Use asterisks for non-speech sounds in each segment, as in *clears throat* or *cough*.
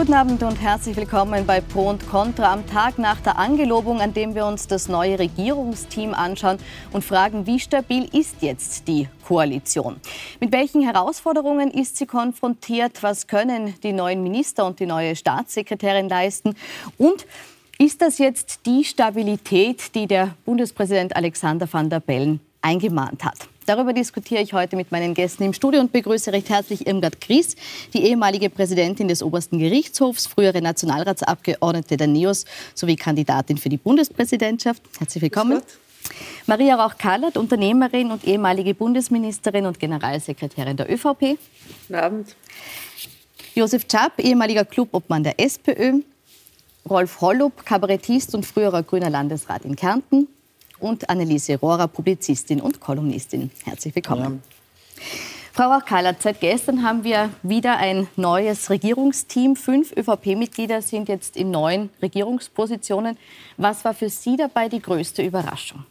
Guten Abend und herzlich willkommen bei Pro und Contra am Tag nach der Angelobung, an dem wir uns das neue Regierungsteam anschauen und fragen, wie stabil ist jetzt die Koalition? Mit welchen Herausforderungen ist sie konfrontiert? Was können die neuen Minister und die neue Staatssekretärin leisten? Und ist das jetzt die Stabilität, die der Bundespräsident Alexander van der Bellen eingemahnt hat? Darüber diskutiere ich heute mit meinen Gästen im Studio und begrüße recht herzlich Irmgard Gries, die ehemalige Präsidentin des Obersten Gerichtshofs, frühere Nationalratsabgeordnete der NEOS sowie Kandidatin für die Bundespräsidentschaft. Herzlich willkommen. Maria Rauch-Kallert, Unternehmerin und ehemalige Bundesministerin und Generalsekretärin der ÖVP. Guten Abend. Josef Czap, ehemaliger Clubobmann der SPÖ. Rolf Hollup, Kabarettist und früherer grüner Landesrat in Kärnten und Anneliese Rohrer, Publizistin und Kolumnistin. Herzlich willkommen. Ja. Frau Rauch-Kallert, seit gestern haben wir wieder ein neues Regierungsteam. Fünf ÖVP-Mitglieder sind jetzt in neuen Regierungspositionen. Was war für Sie dabei die größte Überraschung?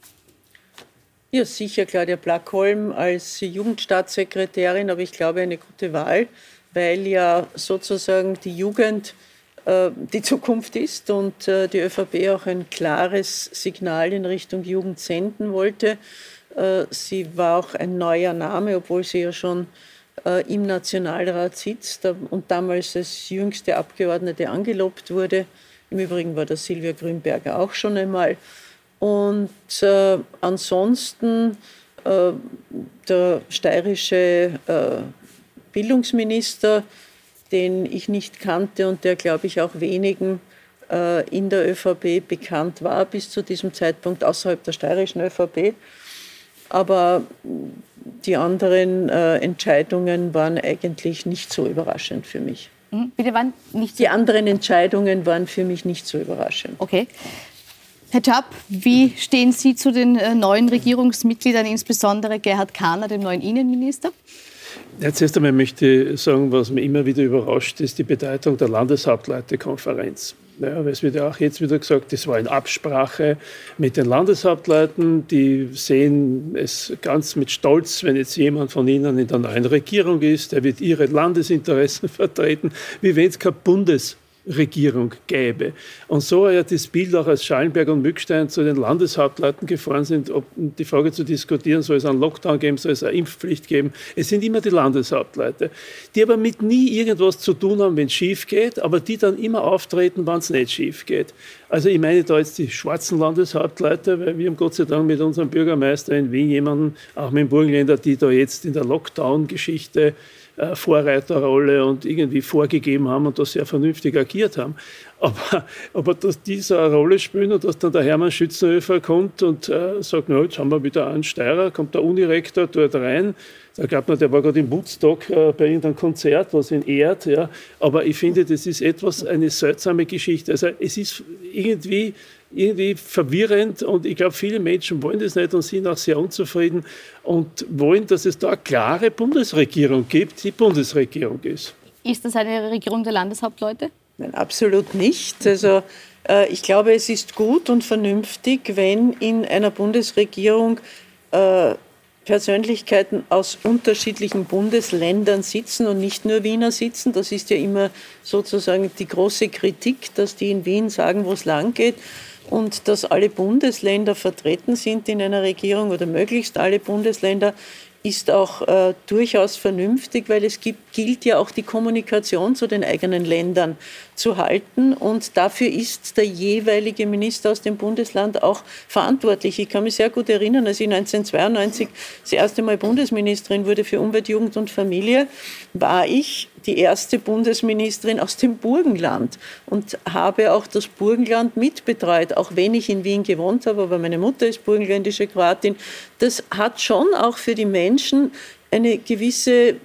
Ja, sicher Claudia Blackholm als Jugendstaatssekretärin, aber ich glaube eine gute Wahl, weil ja sozusagen die Jugend äh, die Zukunft ist und äh, die ÖVP auch ein klares Signal in Richtung Jugend senden wollte. Äh, sie war auch ein neuer Name, obwohl sie ja schon im Nationalrat sitzt und damals als jüngste Abgeordnete angelobt wurde. Im Übrigen war der Silvia Grünberger auch schon einmal. Und äh, ansonsten äh, der steirische äh, Bildungsminister den ich nicht kannte und der, glaube ich, auch wenigen äh, in der ÖVP bekannt war bis zu diesem Zeitpunkt, außerhalb der steirischen ÖVP. Aber die anderen äh, Entscheidungen waren eigentlich nicht so überraschend für mich. Mhm. Bitte waren nicht so die anderen Entscheidungen waren für mich nicht so überraschend. Okay. Herr Czap, wie stehen Sie zu den äh, neuen Regierungsmitgliedern, insbesondere Gerhard Kahner, dem neuen Innenminister? Ja, zuerst einmal möchte ich sagen, was mich immer wieder überrascht, ist die Bedeutung der Landeshauptleutekonferenz. Ja, es wird ja auch jetzt wieder gesagt, das war in Absprache mit den Landeshauptleuten. Die sehen es ganz mit Stolz, wenn jetzt jemand von ihnen in der neuen Regierung ist, der wird ihre Landesinteressen *laughs* vertreten, wie wenn es kein Bundes Regierung gäbe. Und so war ja das Bild auch, als Schallenberg und Mückstein zu den Landeshauptleuten gefahren sind, ob die Frage zu diskutieren, soll es einen Lockdown geben, soll es eine Impfpflicht geben. Es sind immer die Landeshauptleute, die aber mit nie irgendwas zu tun haben, wenn es schief geht, aber die dann immer auftreten, wenn es nicht schief geht. Also ich meine da jetzt die schwarzen Landeshauptleute, weil wir haben Gott sei Dank mit unserem Bürgermeister in Wien jemanden, auch mit dem Burgenländer, die da jetzt in der Lockdown-Geschichte äh, Vorreiterrolle und irgendwie vorgegeben haben und das sehr vernünftig agiert haben. Aber, *laughs* aber dass die so eine Rolle spielen und dass dann der Hermann Schützenhöfer kommt und äh, sagt, na, jetzt haben wir wieder einen Steirer, kommt der Unirektor dort rein, da gab man, der war gerade im Woodstock äh, bei irgendeinem Konzert, was ihn ehrt. Ja. Aber ich finde, das ist etwas, eine seltsame Geschichte. Also es ist irgendwie irgendwie verwirrend und ich glaube, viele Menschen wollen das nicht und sind auch sehr unzufrieden und wollen, dass es da eine klare Bundesregierung gibt, die Bundesregierung ist. Ist das eine Regierung der Landeshauptleute? Nein, absolut nicht. Also äh, ich glaube, es ist gut und vernünftig, wenn in einer Bundesregierung äh, Persönlichkeiten aus unterschiedlichen Bundesländern sitzen und nicht nur Wiener sitzen. Das ist ja immer sozusagen die große Kritik, dass die in Wien sagen, wo es lang geht und dass alle Bundesländer vertreten sind in einer Regierung oder möglichst alle Bundesländer ist auch äh, durchaus vernünftig, weil es gibt, gilt ja auch die Kommunikation zu den eigenen Ländern zu halten und dafür ist der jeweilige Minister aus dem Bundesland auch verantwortlich. Ich kann mich sehr gut erinnern, als ich 1992 das erste Mal Bundesministerin wurde für Umwelt, Jugend und Familie, war ich die erste Bundesministerin aus dem Burgenland und habe auch das Burgenland mitbetreut, auch wenn ich in Wien gewohnt habe, aber meine Mutter ist burgenländische Kroatin. Das hat schon auch für die Menschen eine gewisse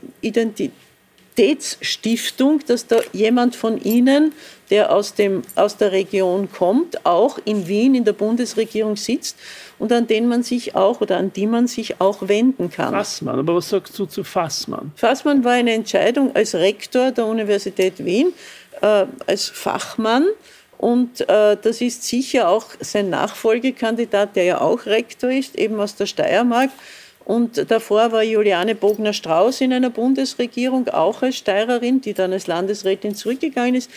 Identitätsstiftung, dass da jemand von Ihnen, der aus, dem, aus der Region kommt, auch in Wien in der Bundesregierung sitzt und an den man sich auch oder an die man sich auch wenden kann. Fassmann, aber was sagst du zu Fassmann? Fassmann war eine Entscheidung als Rektor der Universität Wien, äh, als Fachmann. Und äh, das ist sicher auch sein Nachfolgekandidat, der ja auch Rektor ist, eben aus der Steiermark. Und davor war Juliane Bogner-Strauß in einer Bundesregierung, auch als Steirerin, die dann als Landesrätin zurückgegangen ist.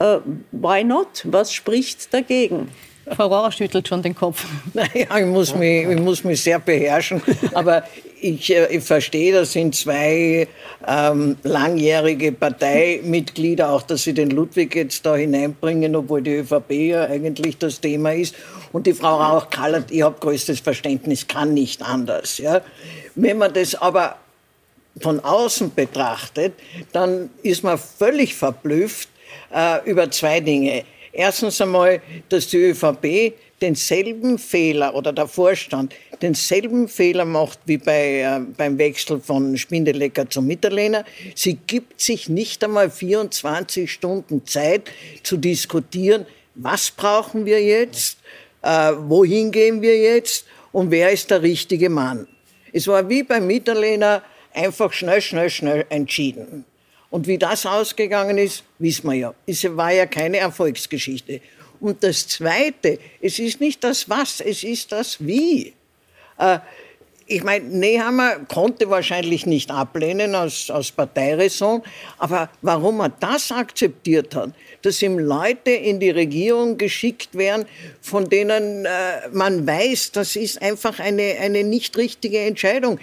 Uh, why not? Was spricht dagegen? Frau Rohrer schüttelt schon den Kopf. *laughs* Naja, ich muss mich, ich muss mich sehr beherrschen. Aber ich, äh, ich verstehe, das sind zwei ähm, langjährige Parteimitglieder, auch dass sie den Ludwig jetzt da hineinbringen, obwohl die ÖVP ja eigentlich das Thema ist. Und die Frau Rauch-Kallert, ich habe größtes Verständnis, kann nicht anders. Ja. Wenn man das aber von außen betrachtet, dann ist man völlig verblüfft äh, über zwei Dinge. Erstens einmal, dass die ÖVP denselben Fehler oder der Vorstand denselben Fehler macht wie bei, äh, beim Wechsel von Spindelecker zum Mitterlehner. Sie gibt sich nicht einmal 24 Stunden Zeit zu diskutieren, was brauchen wir jetzt, äh, wohin gehen wir jetzt und wer ist der richtige Mann. Es war wie beim Mitterlehner einfach schnell, schnell, schnell entschieden. Und wie das ausgegangen ist, wissen wir ja. Es war ja keine Erfolgsgeschichte. Und das Zweite, es ist nicht das Was, es ist das Wie. Äh, ich meine, Nehammer konnte wahrscheinlich nicht ablehnen aus, aus Parteiräson, aber warum er das akzeptiert hat, dass ihm Leute in die Regierung geschickt werden, von denen äh, man weiß, das ist einfach eine, eine nicht richtige Entscheidung.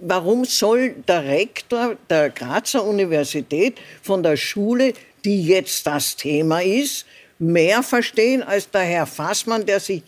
Warum soll der Rektor der Grazer Universität von der Schule, die jetzt das Thema ist, mehr verstehen als der Herr Fassmann, der sich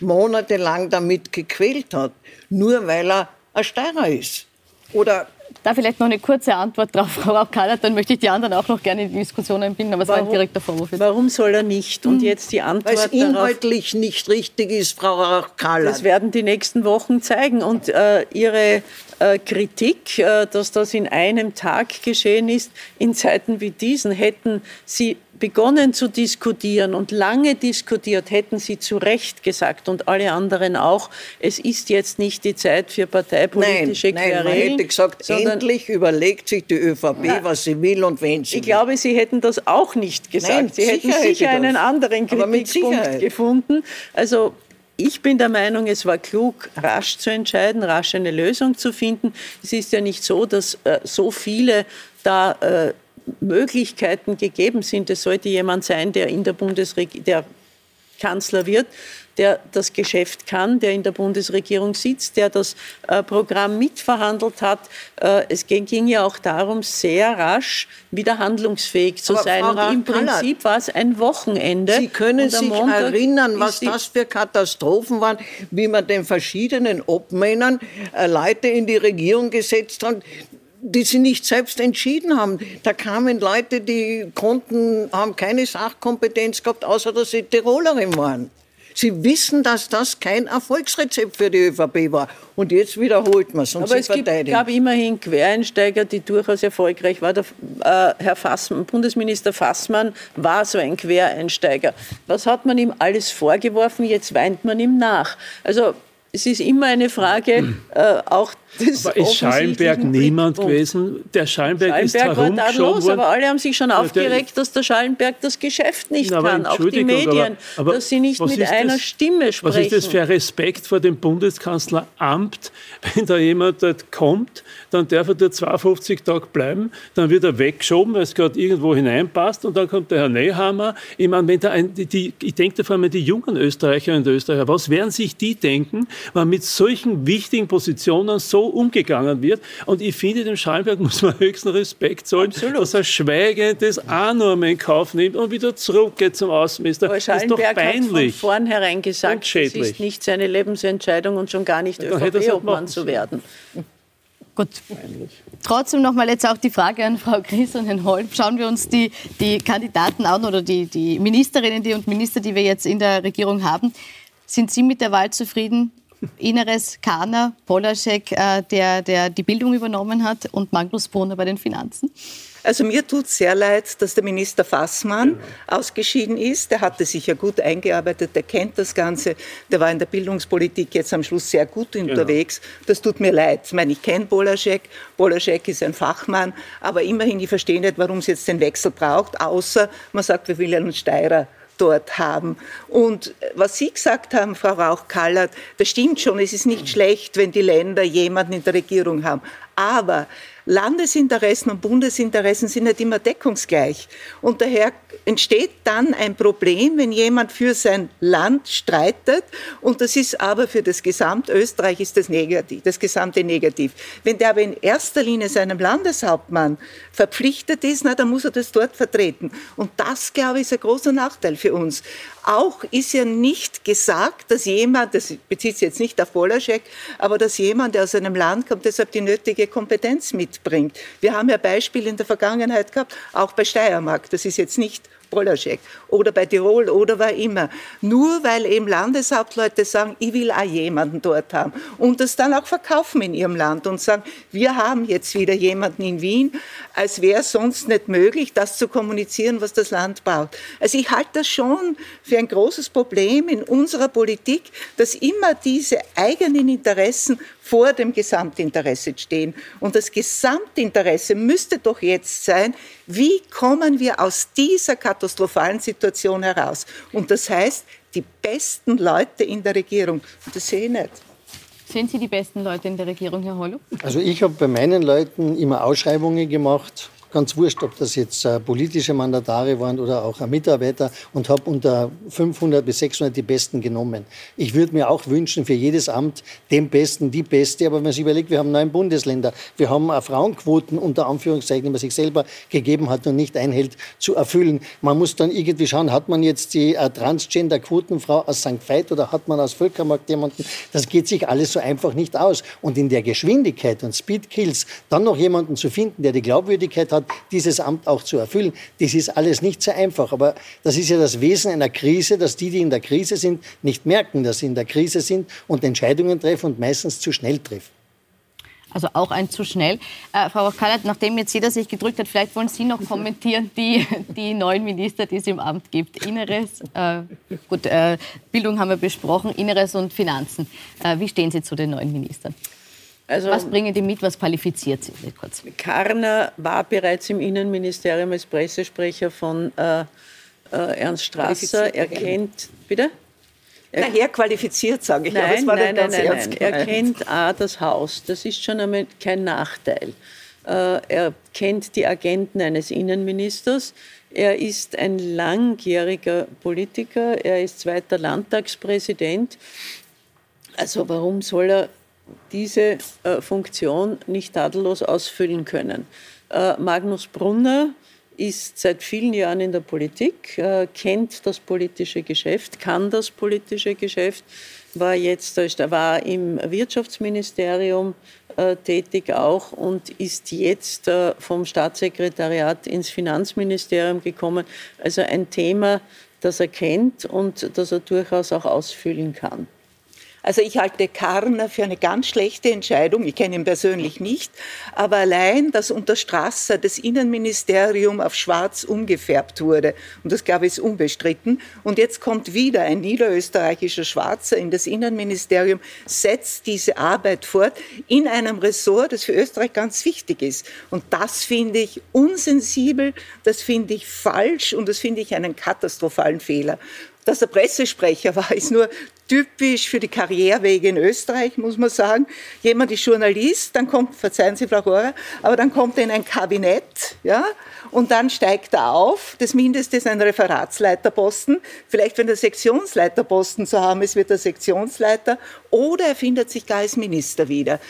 monatelang damit gequält hat, nur weil er ein Steirer ist. Oder da vielleicht noch eine kurze Antwort drauf, *laughs* Frau Rauch-Kallert, dann möchte ich die anderen auch noch gerne in die Diskussion einbinden, aber es war ein direkter Vorwurf. Jetzt. Warum soll er nicht? Und hm. jetzt die Antwort Weil es inhaltlich darauf, nicht richtig ist, Frau Rauch-Kallert. Das werden die nächsten Wochen zeigen. Und äh, Ihre äh, Kritik, äh, dass das in einem Tag geschehen ist, in Zeiten wie diesen hätten Sie begonnen zu diskutieren und lange diskutiert, hätten Sie zu Recht gesagt und alle anderen auch, es ist jetzt nicht die Zeit für parteipolitische nein, Querelen. Nein, man hätte gesagt, endlich überlegt sich die ÖVP, na, was sie will und wen sie Ich will. glaube, Sie hätten das auch nicht gesagt. Nein, sie hätten sicher einen anderen Kritikpunkt gefunden. Also ich bin der Meinung, es war klug, rasch zu entscheiden, rasch eine Lösung zu finden. Es ist ja nicht so, dass äh, so viele da äh, Möglichkeiten gegeben sind. Es sollte jemand sein, der in der Bundesregierung, der Kanzler wird, der das Geschäft kann, der in der Bundesregierung sitzt, der das äh, Programm mitverhandelt hat. Äh, es ging, ging, ja auch darum, sehr rasch wieder handlungsfähig zu Aber sein. Und im Prinzip war es ein Wochenende. Sie können sich erinnern, was das für Katastrophen waren, wie man den verschiedenen Obmännern äh, Leute in die Regierung gesetzt hat, die sie nicht selbst entschieden haben. Da kamen Leute, die konnten, haben keine Sachkompetenz gehabt, außer dass sie Tirolerin waren. Sie wissen, dass das kein Erfolgsrezept für die ÖVP war. Und jetzt wiederholt man es. Aber es gibt, gab immerhin Quereinsteiger, die durchaus erfolgreich waren. Der äh, Herr Fassmann, Bundesminister Fassmann war so ein Quereinsteiger. Was hat man ihm alles vorgeworfen? Jetzt weint man ihm nach. Also es ist immer eine Frage äh, auch des Aber ist Schallenberg niemand gewesen? Der Schallenberg, Schallenberg ist herumgeschoben worden. Aber alle haben sich schon aufgeregt, dass der Schallenberg das Geschäft nicht Na, kann. Auch die Medien, aber, aber dass sie nicht mit einer das, Stimme sprechen. Was ist das für ein Respekt vor dem Bundeskanzleramt, *laughs* wenn da jemand dort kommt, dann darf er dort 52 Tage bleiben, dann wird er weggeschoben, weil es gerade irgendwo hineinpasst und dann kommt der Herr Nehammer. Ich meine, wenn da ein, die, ich denke da vor allem an die jungen Österreicherinnen und Österreicher, was werden sich die denken, wenn mit solchen wichtigen Positionen so umgegangen wird. Und ich finde, dem Schallenberg *laughs* muss man höchsten Respekt zollen, Absolut. dass er schweigend das auch in Kauf nimmt und wieder zurückgeht zum Außenminister. Aber Schallenberg das ist doch peinlich. hat von vornherein gesagt, es ist nicht seine Lebensentscheidung und schon gar nicht ÖVP-Obmann zu werden. Gut. Trotzdem nochmal jetzt auch die Frage an Frau Gries und Herrn Holm. Schauen wir uns die, die Kandidaten an oder die, die Ministerinnen die und Minister, die wir jetzt in der Regierung haben. Sind Sie mit der Wahl zufrieden? Inneres Kahner, Polaschek, äh, der, der die Bildung übernommen hat und Magnus Brunner bei den Finanzen? Also mir tut es sehr leid, dass der Minister Fassmann ausgeschieden ist. Der hatte sich ja gut eingearbeitet, der kennt das Ganze, der war in der Bildungspolitik jetzt am Schluss sehr gut genau. unterwegs. Das tut mir leid. Ich meine, ich kenne Bolaschek, Bolaschek ist ein Fachmann, aber immerhin, ich verstehe nicht, warum es jetzt den Wechsel braucht, außer man sagt, wir wollen einen Steirer dort haben. Und was Sie gesagt haben, Frau Rauch-Kallert, das stimmt schon, es ist nicht schlecht, wenn die Länder jemanden in der Regierung haben. Aber Landesinteressen und Bundesinteressen sind nicht immer deckungsgleich. Und daher entsteht dann ein Problem, wenn jemand für sein Land streitet und das ist aber für das Gesamtösterreich ist das negativ, das gesamte negativ. Wenn der aber in erster Linie seinem Landeshauptmann verpflichtet ist, na, dann muss er das dort vertreten. Und das, glaube ich, ist ein großer Nachteil für uns. Auch ist ja nicht gesagt, dass jemand, das bezieht sich jetzt nicht auf Wolaschek, aber dass jemand, der aus einem Land kommt, deshalb die nötige Kompetenz mitbringt. Wir haben ja Beispiele in der Vergangenheit gehabt, auch bei Steiermark. Das ist jetzt nicht Polaschek oder bei Tirol oder war immer. Nur weil eben Landeshauptleute sagen, ich will auch jemanden dort haben und das dann auch verkaufen in ihrem Land und sagen, wir haben jetzt wieder jemanden in Wien, als wäre sonst nicht möglich, das zu kommunizieren, was das Land braucht. Also ich halte das schon für ein großes Problem in unserer Politik, dass immer diese eigenen Interessen vor dem Gesamtinteresse stehen. Und das Gesamtinteresse müsste doch jetzt sein, wie kommen wir aus dieser katastrophalen Situation heraus? Und das heißt, die besten Leute in der Regierung. Und das sehe ich nicht. Sind Sie die besten Leute in der Regierung, Herr Hollow? Also ich habe bei meinen Leuten immer Ausschreibungen gemacht ganz wurscht, ob das jetzt äh, politische Mandatare waren oder auch Mitarbeiter und habe unter 500 bis 600 die Besten genommen. Ich würde mir auch wünschen, für jedes Amt den Besten, die Beste, aber wenn man sich überlegt, wir haben neun Bundesländer, wir haben auch Frauenquoten unter Anführungszeichen, die man sich selber gegeben hat und nicht einhält, zu erfüllen. Man muss dann irgendwie schauen, hat man jetzt die äh, Transgender-Quotenfrau aus St. Veit oder hat man aus Völkermarkt jemanden? Das geht sich alles so einfach nicht aus. Und in der Geschwindigkeit und Speed Kills dann noch jemanden zu finden, der die Glaubwürdigkeit hat, hat, dieses Amt auch zu erfüllen. Das ist alles nicht so einfach. Aber das ist ja das Wesen einer Krise, dass die, die in der Krise sind, nicht merken, dass sie in der Krise sind und Entscheidungen treffen und meistens zu schnell treffen. Also auch ein zu schnell. Äh, Frau Kallert, nachdem jetzt jeder sich gedrückt hat, vielleicht wollen Sie noch kommentieren, die, die neuen Minister, die es im Amt gibt. Inneres, äh, gut, äh, Bildung haben wir besprochen, Inneres und Finanzen. Äh, wie stehen Sie zu den neuen Ministern? Also, was bringen die mit, was qualifiziert sie? Kurz. Karner war bereits im Innenministerium als Pressesprecher von äh, äh, Ernst Strasser. Er kennt, bitte? Er, Nachher qualifiziert, sage ich. Nein, nein, nein, nein, nein. Er kennt A, das Haus. Das ist schon einmal kein Nachteil. Äh, er kennt die Agenten eines Innenministers. Er ist ein langjähriger Politiker. Er ist zweiter Landtagspräsident. Also warum soll er diese äh, Funktion nicht tadellos ausfüllen können. Äh, Magnus Brunner ist seit vielen Jahren in der Politik, äh, kennt das politische Geschäft, kann das politische Geschäft, war jetzt war im Wirtschaftsministerium äh, tätig auch und ist jetzt äh, vom Staatssekretariat ins Finanzministerium gekommen. Also ein Thema, das er kennt und das er durchaus auch ausfüllen kann. Also ich halte Karner für eine ganz schlechte Entscheidung. Ich kenne ihn persönlich nicht. Aber allein, dass unter Strasser das Innenministerium auf schwarz umgefärbt wurde, und das glaube ich ist unbestritten, und jetzt kommt wieder ein niederösterreichischer Schwarzer in das Innenministerium, setzt diese Arbeit fort in einem Ressort, das für Österreich ganz wichtig ist. Und das finde ich unsensibel, das finde ich falsch und das finde ich einen katastrophalen Fehler dass er Pressesprecher war, ist nur typisch für die Karrierewege in Österreich, muss man sagen. Jemand ist Journalist, dann kommt, verzeihen Sie, Frau Gora, aber dann kommt er in ein Kabinett, ja, und dann steigt er auf. Das Mindeste ist ein Referatsleiterposten. Vielleicht, wenn der Sektionsleiterposten zu haben ist, wird er Sektionsleiter. Oder er findet sich gar als Minister wieder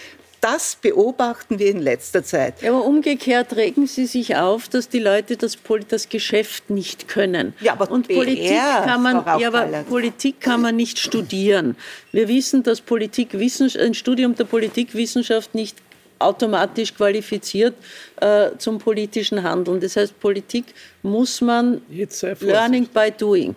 das beobachten wir in letzter Zeit. Ja, aber umgekehrt regen Sie sich auf, dass die Leute das, das Geschäft nicht können. Ja, aber Und Politik, kann man, ja, aber Politik kann man nicht studieren. Wir wissen, dass Politik, ein Studium der Politikwissenschaft nicht automatisch qualifiziert äh, zum politischen Handeln. Das heißt, Politik muss man Learning by Doing.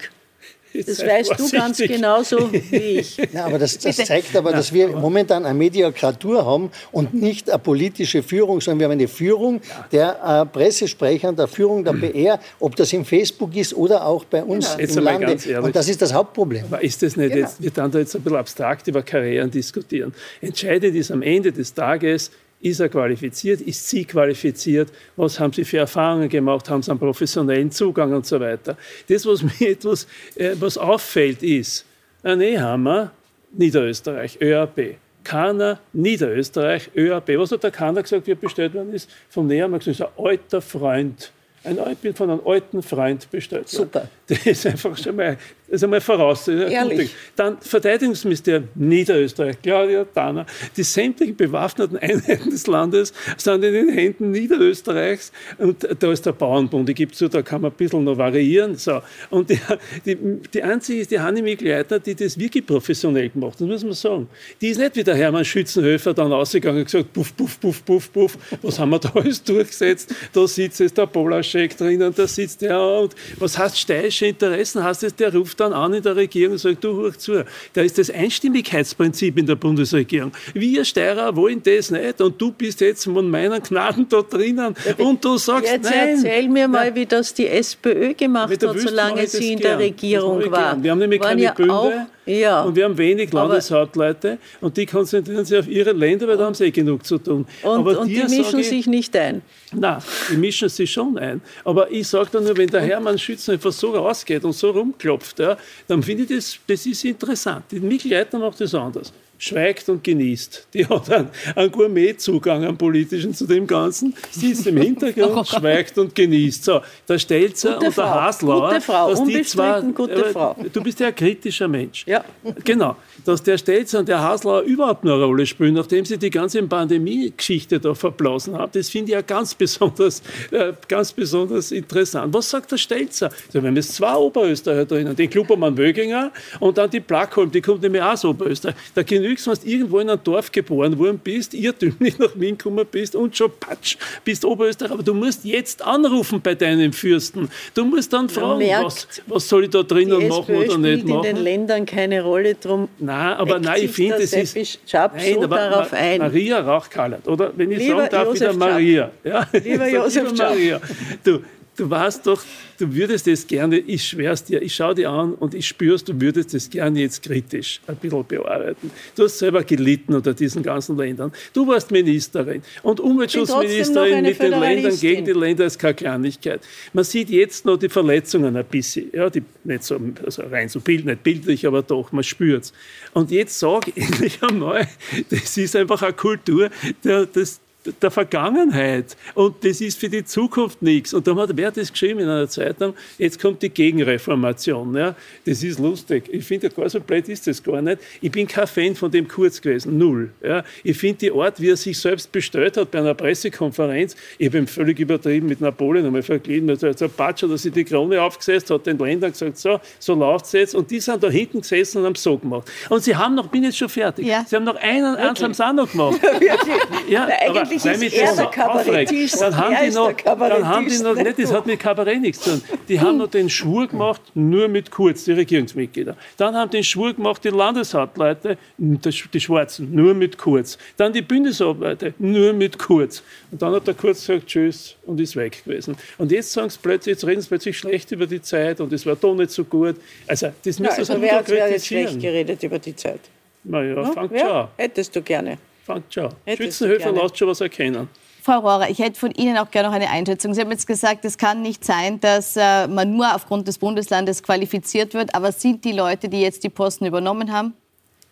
Das weißt du ganz genauso wie *laughs* ich. Ja, aber das, das zeigt aber, dass wir momentan eine Mediokratur haben und nicht eine politische Führung, sondern wir haben eine Führung der äh, Pressesprecher, der Führung der PR, ob das im Facebook ist oder auch bei uns genau. im Lande. Ehrlich, und das ist das Hauptproblem. Aber ist das nicht genau. jetzt, wir dann da jetzt ein bisschen abstrakt über Karrieren diskutieren. Entscheidend ist am Ende des Tages, ist er qualifiziert? Ist sie qualifiziert? Was haben sie für Erfahrungen gemacht? Haben sie einen professionellen Zugang und so weiter? Das, was mir *laughs* etwas äh, was auffällt, ist, ein Ehehammer, Niederösterreich, ÖAP. Kana, Niederösterreich, ÖAP. Was hat der Kana gesagt, wie er bestellt worden ist? Vom Nehammer gesagt, ein alter Freund ein, ich bin von einem alten Freund bestellt. Super. Das ist einfach schon mal, das ist einmal voraus. Ehrlich. Dann Verteidigungsministerium Niederösterreich, Claudia Dahner. Die sämtlichen bewaffneten Einheiten des Landes sind in den Händen Niederösterreichs. Und da ist der Bauernbund. Ich gebe zu, da kann man ein bisschen noch variieren. So. Und die, die, die einzige ist die Hanni Mikleitner, die das wirklich professionell gemacht hat, das muss man sagen. Die ist nicht wie der Hermann Schützenhöfer dann ausgegangen und gesagt, puff, puff, puff, puff, puff, was haben wir da alles durchgesetzt? Da sitzt jetzt der Polasch Check drin und da sitzt der und was heißt steirische Interessen? Heißt es, der ruft dann an in der Regierung und sagt, du hör zu. Da ist das Einstimmigkeitsprinzip in der Bundesregierung. Wir Steirer wollen das nicht und du bist jetzt von meinen Gnaden da drinnen und du sagst jetzt nein. erzähl mir mal, wie das die SPÖ gemacht hat, solange sie in der Regierung war. Wir haben nämlich keine ja Bünde. Ja. Und wir haben wenig Landeshauptleute und die konzentrieren sich auf ihre Länder, weil da haben sie eh genug zu tun. Und, Aber und die mischen ich, sich nicht ein? Nein, die mischen sich schon ein. Aber ich sage dann nur, wenn der Hermann Schützen einfach so rausgeht und so rumklopft, ja, dann finde ich das, das ist interessant. Die Mikleiter macht das anders schweigt und genießt. Die hat einen, einen Gourmetzugang am politischen zu dem Ganzen, sitzt im Hintergrund, *laughs* oh schweigt und genießt. So, der Stelzer gute und der Haslauer, gute Frau, dass die zwei, gute Frau. du bist ja ein kritischer Mensch. Ja. Genau, dass der Stelzer und der Haslauer überhaupt eine Rolle spielen, nachdem sie die ganze Pandemie-Geschichte da verblasen haben, das finde ich ja ganz besonders, äh, ganz besonders interessant. Was sagt der Stelzer? Also, wir haben jetzt zwei Oberösterreicher drinnen, den Klubbermann Wöginger und dann die Plackholm, die kommt nämlich auch aus Oberösterreich. Da genügst, wenn du irgendwo in einem Dorf geboren worden bist, irrtümlich nach Wien gekommen bist und schon patsch, bist Oberösterreich. Aber du musst jetzt anrufen bei deinem Fürsten. Du musst dann fragen, merkt, was, was, soll ich da drinnen machen oder nicht machen. in den Ländern keine Rolle drum. Nein, aber nein, ich finde, es ist. Nein, so aber darauf Ma ein. Maria Rauchkallert, oder? Wenn ich Lieber sagen darf, Josef wieder Maria. Ja? *laughs* Lieber Josef Lieber Maria. Du, du weißt doch, du würdest das gerne, ich schwör's dir, ich schaue dir an und ich spür's, du würdest das gerne jetzt kritisch ein bisschen bearbeiten. Du hast selber gelitten unter diesen ganzen Ländern. Du warst Ministerin und Umweltschutzministerin mit den Ländern gegen die Länder ist keine Kleinigkeit. Man sieht jetzt noch die Verletzungen ein bisschen, ja, die nicht so also rein so bild, nicht bildlich, aber doch, man spürt's. Und jetzt sag *laughs* endlich einmal, das ist einfach eine Kultur, der, das, der Vergangenheit und das ist für die Zukunft nichts. Und da hat wer das geschrieben in einer Zeitung, jetzt kommt die Gegenreformation. Ja, das ist lustig. Ich finde, gar so blöd ist das gar nicht. Ich bin kein Fan von dem Kurz gewesen, null. Ja, ich finde die Art, wie er sich selbst bestellt hat bei einer Pressekonferenz, ich ihn völlig übertrieben mit Napoleon einmal verglichen, also ein Patscher, dass sich die Krone aufgesetzt hat, den Ländern gesagt, so, so läuft es jetzt. Und die sind da hinten gesessen und haben so gemacht. Und sie haben noch, bin jetzt schon fertig, ja. sie haben noch einen, eins haben sie auch noch gemacht. *laughs* ja, aber, eigentlich ist er der Kabarettist. Dann haben die noch, dann haben die noch, nicht, das hat mit Kabarett nichts zu tun. Die haben noch den Schwur gemacht, nur mit Kurz, die Regierungsmitglieder. Dann haben den Schwur gemacht die Landeshauptleute, die Schwarzen, nur mit Kurz. Dann die Bundesobleute, nur mit Kurz. Und dann hat der Kurz gesagt, tschüss, und ist weg gewesen. Und jetzt sagen sie plötzlich, jetzt reden sie plötzlich schlecht über die Zeit und es war doch nicht so gut. Also, das müssen also wer hat jetzt schlecht geredet über die Zeit? Na ja, ja? fangt schon Hättest du gerne. Fangt schon. Schützenhöfer lässt schon was erkennen. Frau Rohrer, ich hätte von Ihnen auch gerne noch eine Einschätzung. Sie haben jetzt gesagt, es kann nicht sein, dass äh, man nur aufgrund des Bundeslandes qualifiziert wird. Aber sind die Leute, die jetzt die Posten übernommen haben,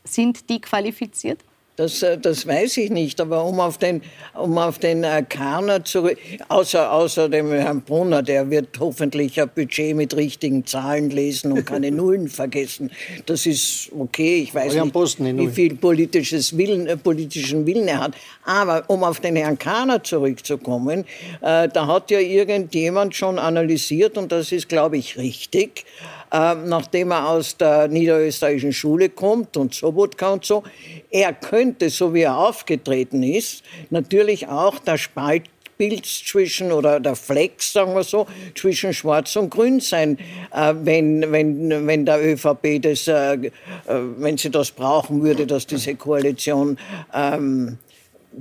sind die qualifiziert? Das, äh, das weiß ich nicht, aber um auf den, um auf den äh, Karner zurück, außer, außer dem Herrn Brunner, der wird hoffentlich ein Budget mit richtigen Zahlen lesen und keine *laughs* Nullen vergessen. Das ist okay, ich weiß nicht, wie viel politisches Willen, äh, politischen Willen er hat. Aber um auf den Herrn Kahner zurückzukommen, äh, da hat ja irgendjemand schon analysiert, und das ist, glaube ich, richtig, äh, nachdem er aus der niederösterreichischen Schule kommt und Sobotka und so, er könnte, so wie er aufgetreten ist, natürlich auch der Spalt zwischen, oder der Flex, sagen wir so, zwischen Schwarz und Grün sein, äh, wenn, wenn, wenn der ÖVP das, äh, äh, wenn sie das brauchen würde, dass diese Koalition ähm,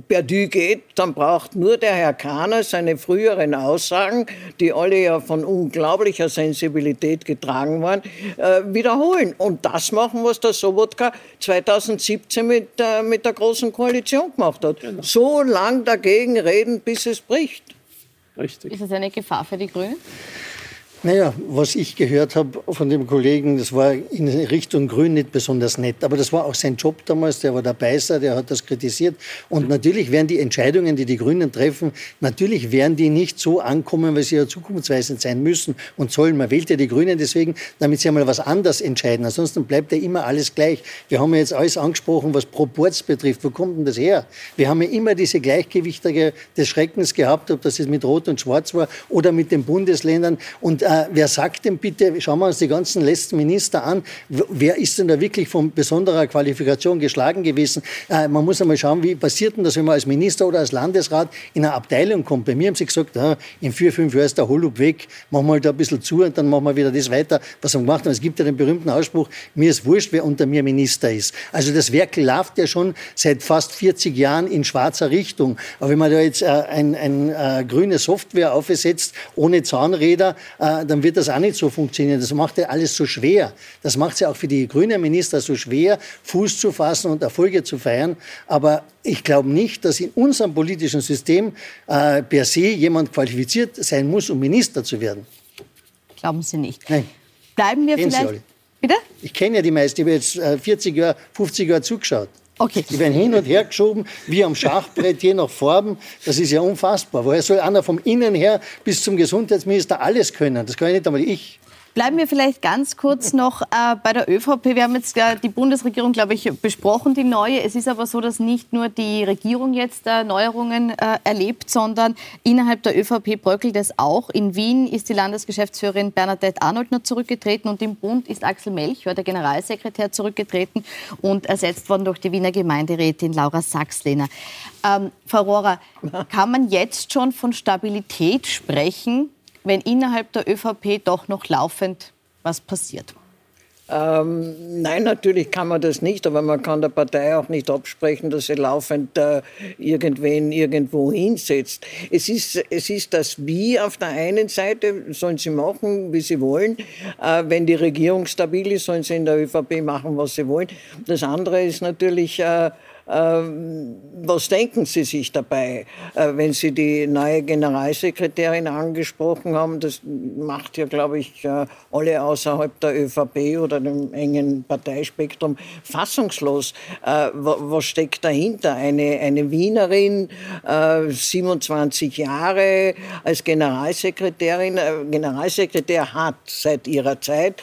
Perdu geht, dann braucht nur der Herr Kahner seine früheren Aussagen, die alle ja von unglaublicher Sensibilität getragen waren, äh, wiederholen. Und das machen, was der Sobotka 2017 mit, äh, mit der Großen Koalition gemacht hat. Genau. So lang dagegen reden, bis es bricht. Richtig. Ist das eine Gefahr für die Grünen? Naja, was ich gehört habe von dem Kollegen, das war in Richtung Grün nicht besonders nett. Aber das war auch sein Job damals, der war der Beißer, der hat das kritisiert. Und natürlich werden die Entscheidungen, die die Grünen treffen, natürlich werden die nicht so ankommen, weil sie ja zukunftsweisend sein müssen und sollen. Man wählt ja die Grünen deswegen, damit sie einmal was anders entscheiden. Ansonsten bleibt ja immer alles gleich. Wir haben ja jetzt alles angesprochen, was Proports betrifft. Wo kommt denn das her? Wir haben ja immer diese Gleichgewichte des Schreckens gehabt, ob das jetzt mit Rot und Schwarz war oder mit den Bundesländern. Und äh, wer sagt denn bitte, schauen wir uns die ganzen letzten Minister an, wer ist denn da wirklich von besonderer Qualifikation geschlagen gewesen? Äh, man muss einmal schauen, wie passiert denn das, wenn man als Minister oder als Landesrat in eine Abteilung kommt. Bei mir haben sie gesagt, ja, in vier, fünf Jahren ist der Holub weg, machen wir halt da ein bisschen zu und dann machen wir wieder das weiter, was wir gemacht haben. Es gibt ja den berühmten Ausspruch, mir ist wurscht, wer unter mir Minister ist. Also das Werk läuft ja schon seit fast 40 Jahren in schwarzer Richtung. Aber wenn man da jetzt äh, ein, ein äh, grüne Software aufsetzt, ohne Zahnräder, äh, dann wird das auch nicht so funktionieren. Das macht ja alles so schwer. Das macht es ja auch für die grünen Minister so schwer, Fuß zu fassen und Erfolge zu feiern. Aber ich glaube nicht, dass in unserem politischen System äh, per se jemand qualifiziert sein muss, um Minister zu werden. Glauben Sie nicht? Nein. Bleiben wir Kennen vielleicht. Bitte? Ich kenne ja die meisten. Ich habe jetzt 40 Jahre, 50 Jahre zugeschaut. Okay. Die werden hin und her geschoben, wie am Schachbrett, je nach Farben. Das ist ja unfassbar. Woher soll einer vom Innen her bis zum Gesundheitsminister alles können? Das kann ja nicht einmal ich. Bleiben wir vielleicht ganz kurz noch äh, bei der ÖVP. Wir haben jetzt äh, die Bundesregierung, glaube ich, besprochen, die neue. Es ist aber so, dass nicht nur die Regierung jetzt äh, Neuerungen äh, erlebt, sondern innerhalb der ÖVP bröckelt es auch. In Wien ist die Landesgeschäftsführerin Bernadette Arnold noch zurückgetreten und im Bund ist Axel Melchior, der Generalsekretär, zurückgetreten und ersetzt worden durch die Wiener Gemeinderätin Laura Sachslehner. Ähm, Frau Rohrer, *laughs* kann man jetzt schon von Stabilität sprechen wenn innerhalb der ÖVP doch noch laufend was passiert? Ähm, nein, natürlich kann man das nicht, aber man kann der Partei auch nicht absprechen, dass sie laufend äh, irgendwen irgendwo hinsetzt. Es ist, es ist das Wie auf der einen Seite, sollen sie machen, wie sie wollen. Äh, wenn die Regierung stabil ist, sollen sie in der ÖVP machen, was sie wollen. Das andere ist natürlich, äh, was denken Sie sich dabei, äh, wenn Sie die neue Generalsekretärin angesprochen haben? Das macht ja, glaube ich, äh, alle außerhalb der ÖVP oder dem engen Parteispektrum fassungslos. Äh, was steckt dahinter? Eine, eine Wienerin, 27 Jahre als Generalsekretärin. Generalsekretär hat seit ihrer Zeit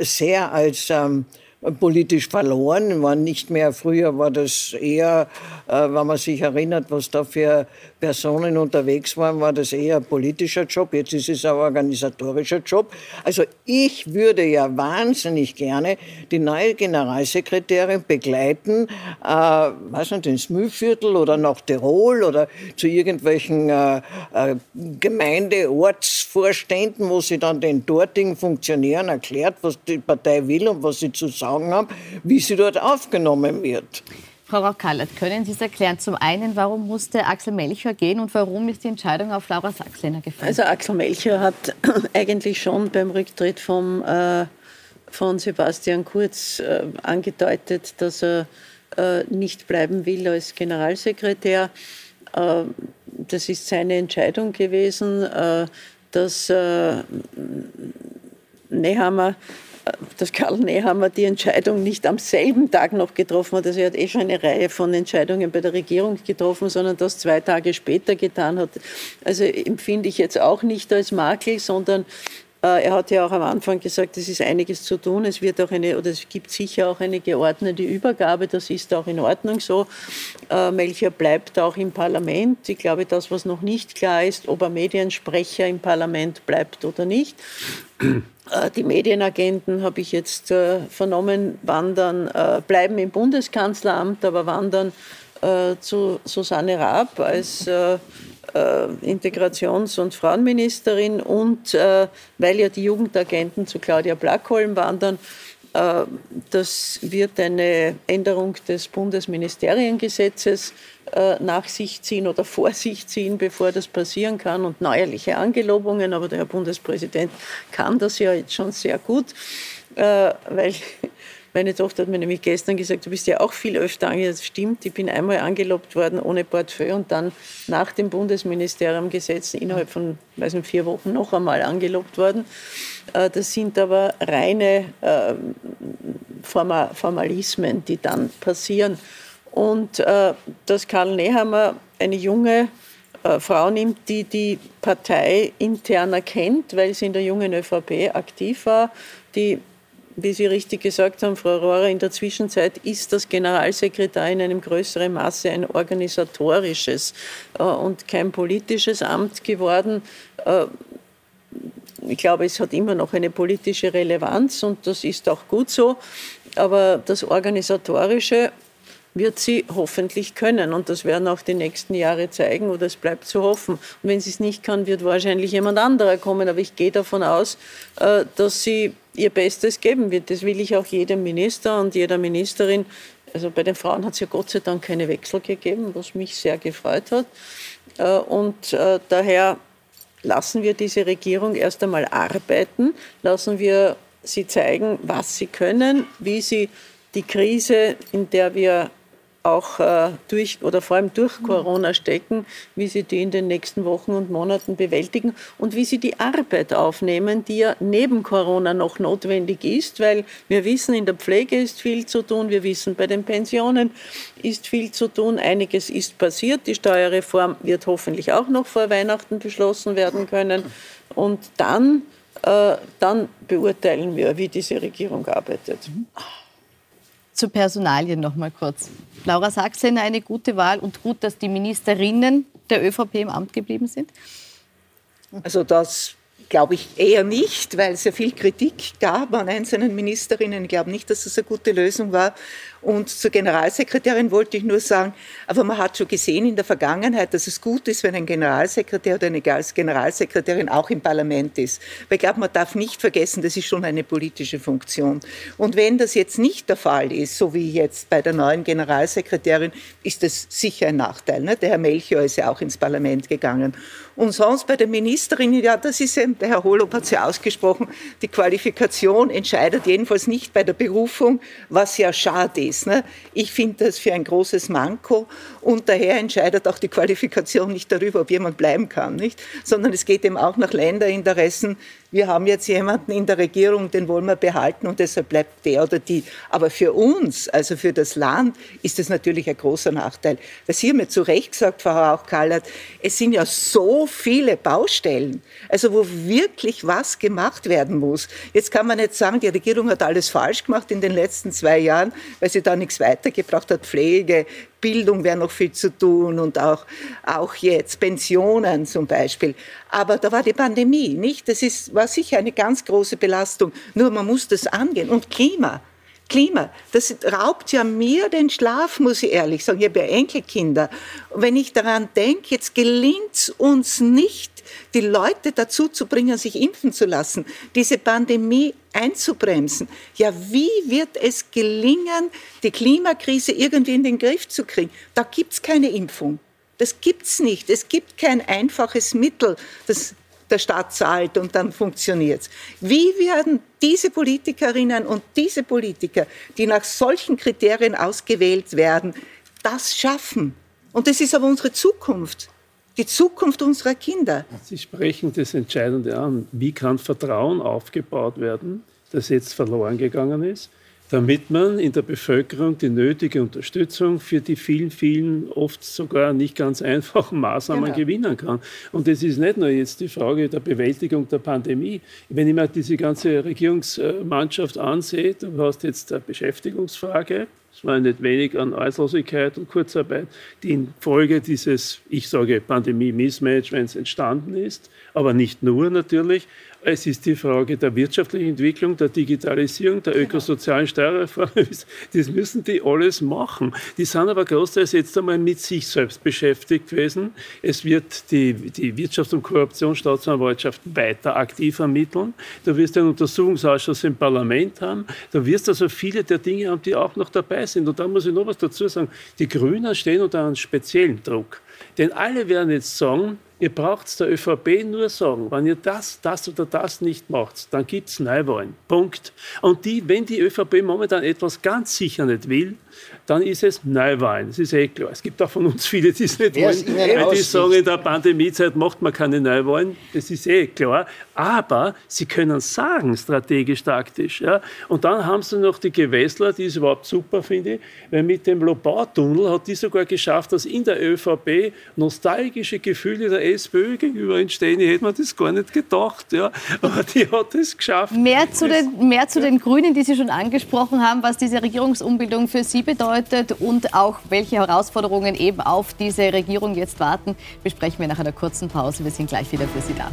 sehr als ähm, politisch verloren, war nicht mehr, früher war das eher, äh, wenn man sich erinnert, was da für Personen unterwegs waren, war das eher ein politischer Job, jetzt ist es ein organisatorischer Job. Also ich würde ja wahnsinnig gerne die neue Generalsekretärin begleiten, äh, weiß nicht, ins Mühlviertel oder nach Tirol oder zu irgendwelchen äh, äh, Gemeindeortsvorständen, wo sie dann den dortigen Funktionären erklärt, was die Partei will und was sie zu sagen haben, wie sie dort aufgenommen wird. Frau Rauch-Kallert, können Sie es erklären? Zum einen, warum musste Axel Melchior gehen und warum ist die Entscheidung auf Laura Sachslener gefallen? Also Axel Melchior hat *clears throat* eigentlich schon beim Rücktritt vom, äh, von Sebastian Kurz äh, angedeutet, dass er äh, nicht bleiben will als Generalsekretär. Äh, das ist seine Entscheidung gewesen, äh, dass äh, Nehammer dass Karl Nehammer die Entscheidung nicht am selben Tag noch getroffen hat. Also er hat eh schon eine Reihe von Entscheidungen bei der Regierung getroffen, sondern das zwei Tage später getan hat. Also empfinde ich jetzt auch nicht als Makel, sondern äh, er hat ja auch am Anfang gesagt, es ist einiges zu tun. Es wird auch eine, oder es gibt sicher auch eine geordnete Übergabe. Das ist auch in Ordnung so. Äh, Melchior bleibt auch im Parlament. Ich glaube, das, was noch nicht klar ist, ob er Mediensprecher im Parlament bleibt oder nicht. Äh, die Medienagenten, habe ich jetzt äh, vernommen, wandern, äh, bleiben im Bundeskanzleramt, aber wandern äh, zu Susanne Raab als äh, äh, Integrations- und Frauenministerin und weil ja die Jugendagenten zu Claudia Blackholm wandern, Äh, das wird eine Änderung des Bundesministeriengesetzes äh, nach sich ziehen oder *laughs* vor sich ziehen, bevor das passieren kann und neuerliche Angelobungen. Aber der Herr Bundespräsident kann das ja jetzt schon sehr gut, äh, weil meine Tochter hat mir nämlich gestern gesagt, du bist ja auch viel öfter angelobt. Das stimmt, ich bin einmal angelobt worden ohne Portfolio und dann nach dem Bundesministerium Gesetz innerhalb von weiß nicht, vier Wochen noch einmal angelobt worden. Äh, das sind aber reine ähm, Formalismen, die dann passieren. Und äh, dass Karl Nehammer eine junge äh, Frau nimmt, die die Partei interner kennt, weil sie in der jungen ÖVP aktiv war, die wie Sie richtig gesagt haben, Frau Rohrer, in der Zwischenzeit ist das Generalsekretär in einem größeren Maße ein organisatorisches äh, und kein politisches Amt geworden. Äh, ich glaube, es hat immer noch eine politische Relevanz und das ist auch gut so. Aber das Organisatorische wird sie hoffentlich können. Und das werden auch die nächsten Jahre zeigen, oder es bleibt zu hoffen. Und wenn sie es nicht kann, wird wahrscheinlich jemand anderer kommen. Aber ich gehe davon aus, äh, dass sie ihr Bestes geben wird. Das will ich auch jedem Minister und jeder Ministerin. Also bei den Frauen hat es ja Gott sei Dank keine Wechsel gegeben, was mich sehr gefreut hat. Äh, und äh, daher lassen wir diese Regierung erst einmal arbeiten, lassen wir sie zeigen, was sie können, wie sie die Krise, in der wir auch äh, durch oder vor allem durch Corona stecken, wie sie die in den nächsten Wochen und Monaten bewältigen und wie sie die Arbeit aufnehmen, die ja neben Corona noch notwendig ist, weil wir wissen, in der Pflege ist viel zu tun, wir wissen, bei den Pensionen ist viel zu tun, einiges ist passiert, die Steuerreform wird hoffentlich auch noch vor Weihnachten beschlossen werden können und dann, äh, dann beurteilen wir, wie diese Regierung arbeitet. Mhm zu Personalien noch mal kurz. Laura Sachsen eine gute Wahl und gut, dass die Ministerinnen der ÖVP im Amt geblieben sind? Also das glaube ich eher nicht, weil es ja viel Kritik gab an einzelnen Ministerinnen. Ich glaube nicht, dass das eine gute Lösung war. Und zur Generalsekretärin wollte ich nur sagen, aber man hat schon gesehen in der Vergangenheit, dass es gut ist, wenn ein Generalsekretär oder eine Generalsekretärin auch im Parlament ist. Weil ich glaube, man darf nicht vergessen, das ist schon eine politische Funktion. Und wenn das jetzt nicht der Fall ist, so wie jetzt bei der neuen Generalsekretärin, ist das sicher ein Nachteil. Ne? Der Herr Melchior ist ja auch ins Parlament gegangen. Und sonst bei der Ministerin, ja, das ist eben, der Herr Holub hat es ja ausgesprochen, die Qualifikation entscheidet jedenfalls nicht bei der Berufung, was ja schade Ne? Ich finde das für ein großes Manko und daher entscheidet auch die Qualifikation nicht darüber, ob jemand bleiben kann, nicht? sondern es geht eben auch nach Länderinteressen. Wir haben jetzt jemanden in der Regierung, den wollen wir behalten und deshalb bleibt der oder die. Aber für uns, also für das Land, ist das natürlich ein großer Nachteil. Sie haben ja zu Recht gesagt, Frau Rauch-Kallert, es sind ja so viele Baustellen, also wo wirklich was gemacht werden muss. Jetzt kann man nicht sagen, die Regierung hat alles falsch gemacht in den letzten zwei Jahren, weil sie da nichts weitergebracht hat. Pflege, Bildung wäre noch viel zu tun und auch, auch jetzt Pensionen zum Beispiel. Aber da war die Pandemie, nicht? Das ist, war sicher eine ganz große Belastung. Nur man muss das angehen. Und Klima. Klima, das raubt ja mir den Schlaf, muss ich ehrlich sagen. Ich habe ja Enkelkinder. Wenn ich daran denke, jetzt gelingt es uns nicht, die Leute dazu zu bringen, sich impfen zu lassen, diese Pandemie einzubremsen. Ja, wie wird es gelingen, die Klimakrise irgendwie in den Griff zu kriegen? Da gibt es keine Impfung. Das gibt es nicht. Es gibt kein einfaches Mittel, das der Staat zahlt und dann funktioniert es. Wie werden diese Politikerinnen und diese Politiker, die nach solchen Kriterien ausgewählt werden, das schaffen? Und das ist aber unsere Zukunft die Zukunft unserer Kinder. Sie sprechen das Entscheidende an. Wie kann Vertrauen aufgebaut werden, das jetzt verloren gegangen ist, damit man in der Bevölkerung die nötige Unterstützung für die vielen, vielen, oft sogar nicht ganz einfachen Maßnahmen genau. gewinnen kann. Und es ist nicht nur jetzt die Frage der Bewältigung der Pandemie. Wenn ich mir diese ganze Regierungsmannschaft ansehe, du hast jetzt eine Beschäftigungsfrage, es war nicht wenig an Arbeitslosigkeit und Kurzarbeit, die infolge dieses, ich sage Pandemie-Missmanagements entstanden ist, aber nicht nur natürlich. Es ist die Frage der wirtschaftlichen Entwicklung, der Digitalisierung, der genau. ökosozialen Steuerreform. *laughs* Das müssen die alles machen. Die sind aber großteils jetzt einmal mit sich selbst beschäftigt gewesen. Es wird die, die Wirtschafts- und Korruptionsstaatsanwaltschaft weiter aktiv ermitteln. Du wirst einen Untersuchungsausschuss im Parlament haben. Da wirst also viele der Dinge haben, die auch noch dabei sind. Und da muss ich noch was dazu sagen. Die Grünen stehen unter einem speziellen Druck. Denn alle werden jetzt sagen, Ihr braucht der ÖVP nur sagen, wenn ihr das, das oder das nicht macht, dann gibt es Neuwahlen. Punkt. Und die, wenn die ÖVP momentan etwas ganz sicher nicht will, dann ist es Neuwahlen. Das ist eh klar. Es gibt auch von uns viele, die es nicht Wer wollen. Weil die sagen, in der Pandemiezeit macht man keine Neuwahlen. Das ist eh klar. Aber sie können sagen, strategisch, taktisch. Ja? Und dann haben sie noch die Gewässler, die ist überhaupt super, finde ich, weil mit dem Lobau-Tunnel hat die sogar geschafft, dass in der ÖVP nostalgische Gefühle der SPÖ gegenüber entstehen. Ich hätte mir das gar nicht gedacht. Ja? Aber die hat es geschafft. Mehr zu, den, mehr zu den Grünen, die Sie schon angesprochen haben, was diese Regierungsumbildung für Sie bedeutet und auch welche Herausforderungen eben auf diese Regierung jetzt warten, besprechen wir nach einer kurzen Pause. Wir sind gleich wieder für Sie da.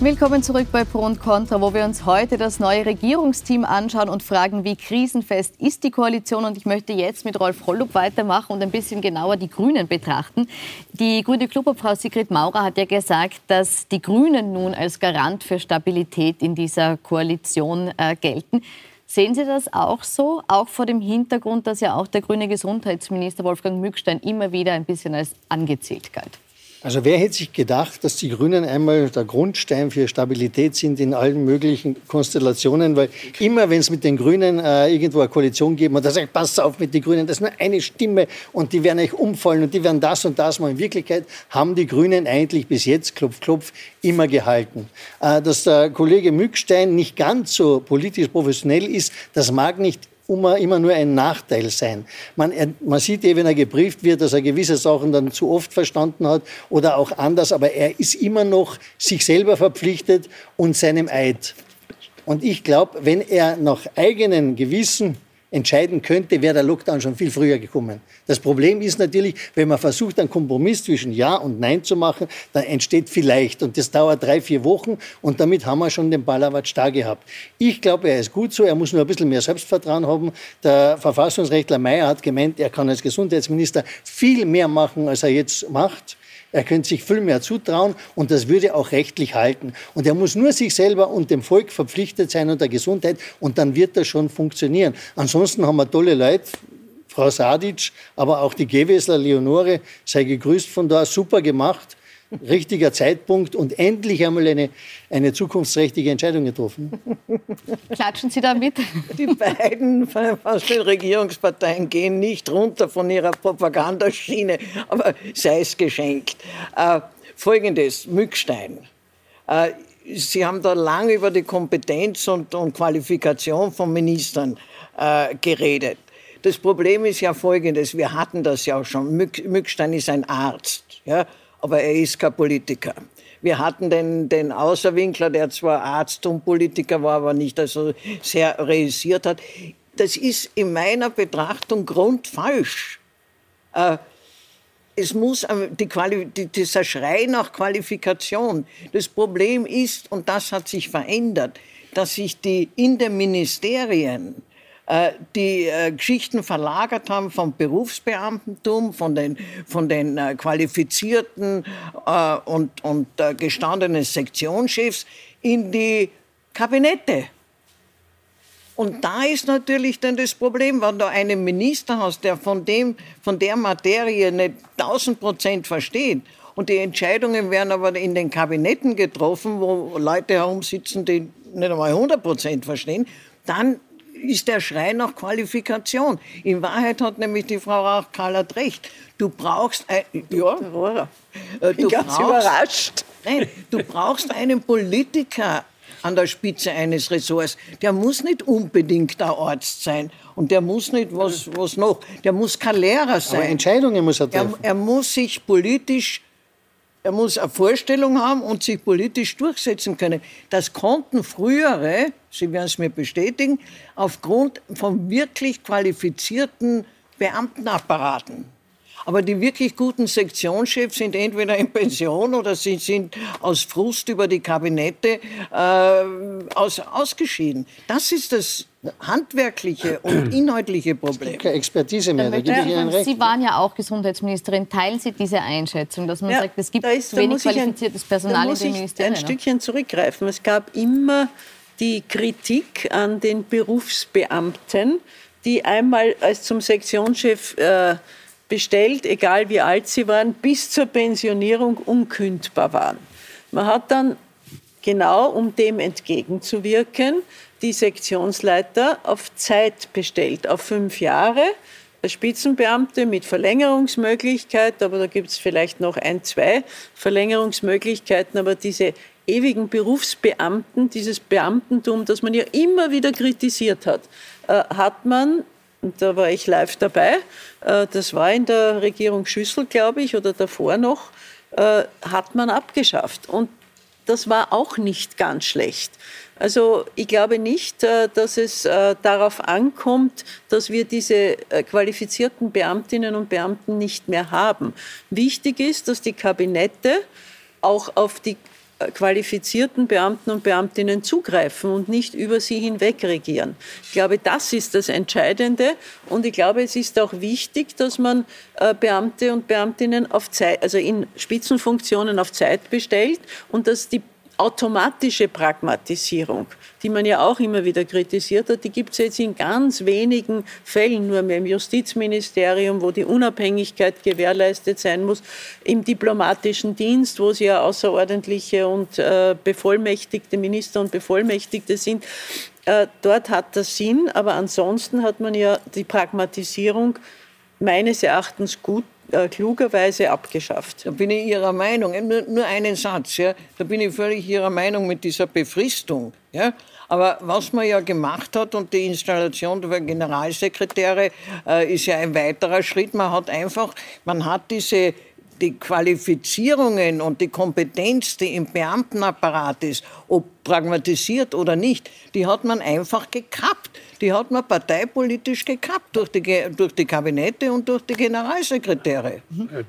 Willkommen zurück bei Pro und Contra, wo wir uns heute das neue Regierungsteam anschauen und fragen, wie krisenfest ist die Koalition. Und ich möchte jetzt mit Rolf Hollup weitermachen und ein bisschen genauer die Grünen betrachten. Die grüne Klubobfrau Sigrid Maurer hat ja gesagt, dass die Grünen nun als Garant für Stabilität in dieser Koalition äh, gelten. Sehen Sie das auch so, auch vor dem Hintergrund, dass ja auch der grüne Gesundheitsminister Wolfgang Mückstein immer wieder ein bisschen als angezählt galt? Also wer hätte sich gedacht, dass die Grünen einmal der Grundstein für Stabilität sind in allen möglichen Konstellationen, weil immer wenn es mit den Grünen äh, irgendwo eine Koalition gibt, und da sagt, passt auf mit den Grünen, das ist nur eine Stimme und die werden euch umfallen und die werden das und das mal. In Wirklichkeit haben die Grünen eigentlich bis jetzt, klopf, klopf, immer gehalten. Äh, dass der Kollege Mückstein nicht ganz so politisch professionell ist, das mag nicht immer nur ein Nachteil sein. Man, man sieht eh, wenn er gebrieft wird, dass er gewisse Sachen dann zu oft verstanden hat oder auch anders, aber er ist immer noch sich selber verpflichtet und seinem Eid. Und ich glaube, wenn er nach eigenen Gewissen entscheiden könnte, wäre der Lockdown schon viel früher gekommen. Das Problem ist natürlich, wenn man versucht, einen Kompromiss zwischen Ja und Nein zu machen, dann entsteht vielleicht, und das dauert drei, vier Wochen, und damit haben wir schon den Ballerwatsch da gehabt. Ich glaube, er ist gut so, er muss nur ein bisschen mehr Selbstvertrauen haben. Der Verfassungsrechtler Mayer hat gemeint, er kann als Gesundheitsminister viel mehr machen, als er jetzt macht. Er könnte sich viel mehr zutrauen und das würde auch rechtlich halten. Und er muss nur sich selber und dem Volk verpflichtet sein und der Gesundheit und dann wird das schon funktionieren. Ansonsten haben wir tolle Leute, Frau Sadic, aber auch die Gewesler Leonore, sei gegrüßt von da, super gemacht richtiger Zeitpunkt und endlich einmal eine, eine zukunftsträchtige Entscheidung getroffen. Klatschen Sie da mit? Die beiden aus den Regierungsparteien gehen nicht runter von ihrer Propagandaschiene, aber sei es geschenkt. Äh, Folgendes, Mückstein. Äh, Sie haben da lange über die Kompetenz und, und Qualifikation von Ministern äh, geredet. Das Problem ist ja folgendes, wir hatten das ja auch schon. Mückstein ist ein Arzt. Ja? Aber er ist kein Politiker. Wir hatten den, den Außerwinkler, der zwar Arzt und Politiker war, aber nicht also sehr realisiert hat. Das ist in meiner Betrachtung grundfalsch. Äh, es muss die Quali dieser Schrei nach Qualifikation. Das Problem ist, und das hat sich verändert, dass sich die in den Ministerien äh, die äh, Geschichten verlagert haben vom Berufsbeamtentum, von den, von den äh, qualifizierten und, und gestandenen Sektionschefs in die Kabinette. Und da ist natürlich dann das Problem, wenn du einen Minister hast, der von, dem, von der Materie nicht 1000 Prozent versteht und die Entscheidungen werden aber in den Kabinetten getroffen, wo Leute herumsitzen, die nicht einmal 100 Prozent verstehen, dann ist der Schrei nach Qualifikation. In Wahrheit hat nämlich die Frau Rauch-Kallert recht. Du brauchst ein, ja, äh, du ganz brauchst, überrascht. Nein, du brauchst einen Politiker, an der Spitze eines Ressorts. Der muss nicht unbedingt ein Arzt sein. Und der muss nicht, was, was noch, der muss kein Lehrer sein. Aber Entscheidungen muss er treffen. Er, er muss sich politisch er muss eine Vorstellung haben und sich politisch durchsetzen können. Das konnten frühere, Sie werden es mir bestätigen, aufgrund von wirklich qualifizierten Beamtenapparaten. Aber die wirklich guten Sektionschefs sind entweder in Pension oder sie sind aus Frust über die Kabinette äh, aus, ausgeschieden. Das ist das handwerkliche und *clears throat* inhaltliche Problem. Keine Expertise mehr, da gebe ich Ihnen recht. Sie waren ja auch Gesundheitsministerin. Teilen Sie diese Einschätzung, dass man ja, sagt, es gibt ist, wenig qualifiziertes ein, Personal in den Ministerien? ein Stückchen zurückgreifen. Es gab immer die Kritik an den Berufsbeamten, die einmal als zum Sektionschef äh, bestellt, egal wie alt sie waren, bis zur Pensionierung unkündbar waren. Man hat dann genau, um dem entgegenzuwirken, die Sektionsleiter auf Zeit bestellt, auf fünf Jahre. Spitzenbeamte mit Verlängerungsmöglichkeit, aber da gibt es vielleicht noch ein, zwei Verlängerungsmöglichkeiten, aber diese ewigen Berufsbeamten, dieses Beamtentum, das man ja immer wieder kritisiert hat, äh, hat man und da war ich live dabei. Äh, das war in der Regierung Schüssel, glaube ich, oder davor noch, äh, hat man abgeschafft. Und das war auch nicht ganz schlecht. Also ich glaube nicht, äh, dass es darauf ankommt, dass wir diese qualifizierten Beamtinnen und Beamten nicht mehr haben. Wichtig ist, dass die Kabinette auch auf die qualifizierten Beamten und Beamtinnen zugreifen und nicht über sie hinweg regieren. Ich glaube, das ist das Entscheidende und ich glaube, es ist auch wichtig, dass man äh, Beamte und Beamtinnen auf Zeit, also in Spitzenfunktionen auf Zeit bestellt und dass die automatische Pragmatisierung, die man ja auch immer wieder kritisiert hat, die gibt es jetzt in ganz wenigen Fällen nur mehr im Justizministerium, wo die Unabhängigkeit gewährleistet sein muss, im diplomatischen Dienst, wo es ja außerordentliche und äh, bevollmächtigte Minister und Bevollmächtigte sind. Äh, dort hat das Sinn, aber ansonsten hat man ja die Pragmatisierung meines Erachtens gut äh, klugerweise abgeschafft. Da bin ich Ihrer Meinung. Nur, nur einen Satz. Ja. Da bin ich völlig Ihrer Meinung mit dieser Befristung. Ja. Aber was man ja gemacht hat und die Installation der Generalsekretäre äh, ist ja ein weiterer Schritt. Man hat einfach, man hat diese die Qualifizierungen und die Kompetenz, die im Beamtenapparat ist, ob pragmatisiert oder nicht, die hat man einfach gekappt. Die hat man parteipolitisch gekappt durch die, durch die Kabinette und durch die Generalsekretäre.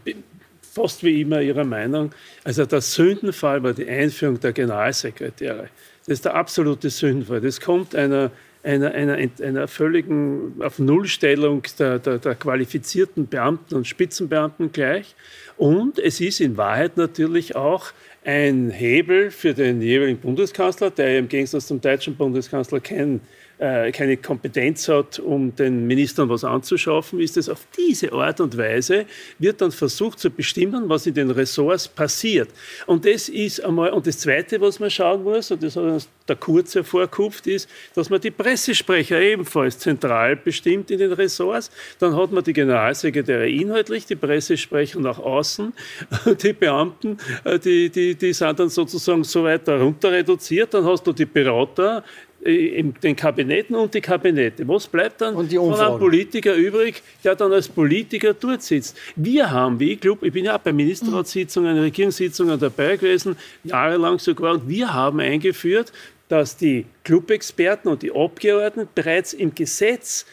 Äh, fast wie immer Ihrer Meinung. Also der Sündenfall war die Einführung der Generalsekretäre. Das ist der absolute Sündenfall. Das kommt einer einer, einer, einer völligen auf Nullstellung der, der, der, qualifizierten Beamten und Spitzenbeamten gleich. Und es ist in Wahrheit natürlich auch ein Hebel für den jeweiligen Bundeskanzler, der im Gegensatz zum deutschen Bundeskanzler kein äh, keine Kompetenz hat, um den Ministern was anzuschaffen, ist es auf diese Art und Weise, wird dann versucht zu bestimmen, was in den Ressorts passiert. Und das ist einmal, und das Zweite, was man schauen muss, und das hat uns der Kurz hervorkupft, ist, dass man die Pressesprecher ebenfalls zentral bestimmt in den Ressorts. Dann hat man die Generalsekretäre inhaltlich, die Pressesprecher nach außen, *laughs* die Beamten, äh, die, die, die sind dann sozusagen so weit darunter reduziert. Dann hast du die Berater, in den Kabinetten und die Kabinette. Was bleibt dann von einem Politiker übrig, der dann als Politiker dort sitzt? Wir haben, wie ich glaube, ich bin ja auch bei Ministerratssitzungen, Regierungssitzungen dabei gewesen, jahrelang sogar, und wir haben eingeführt, dass die Clubexperten und die Abgeordneten bereits im Gesetz äh,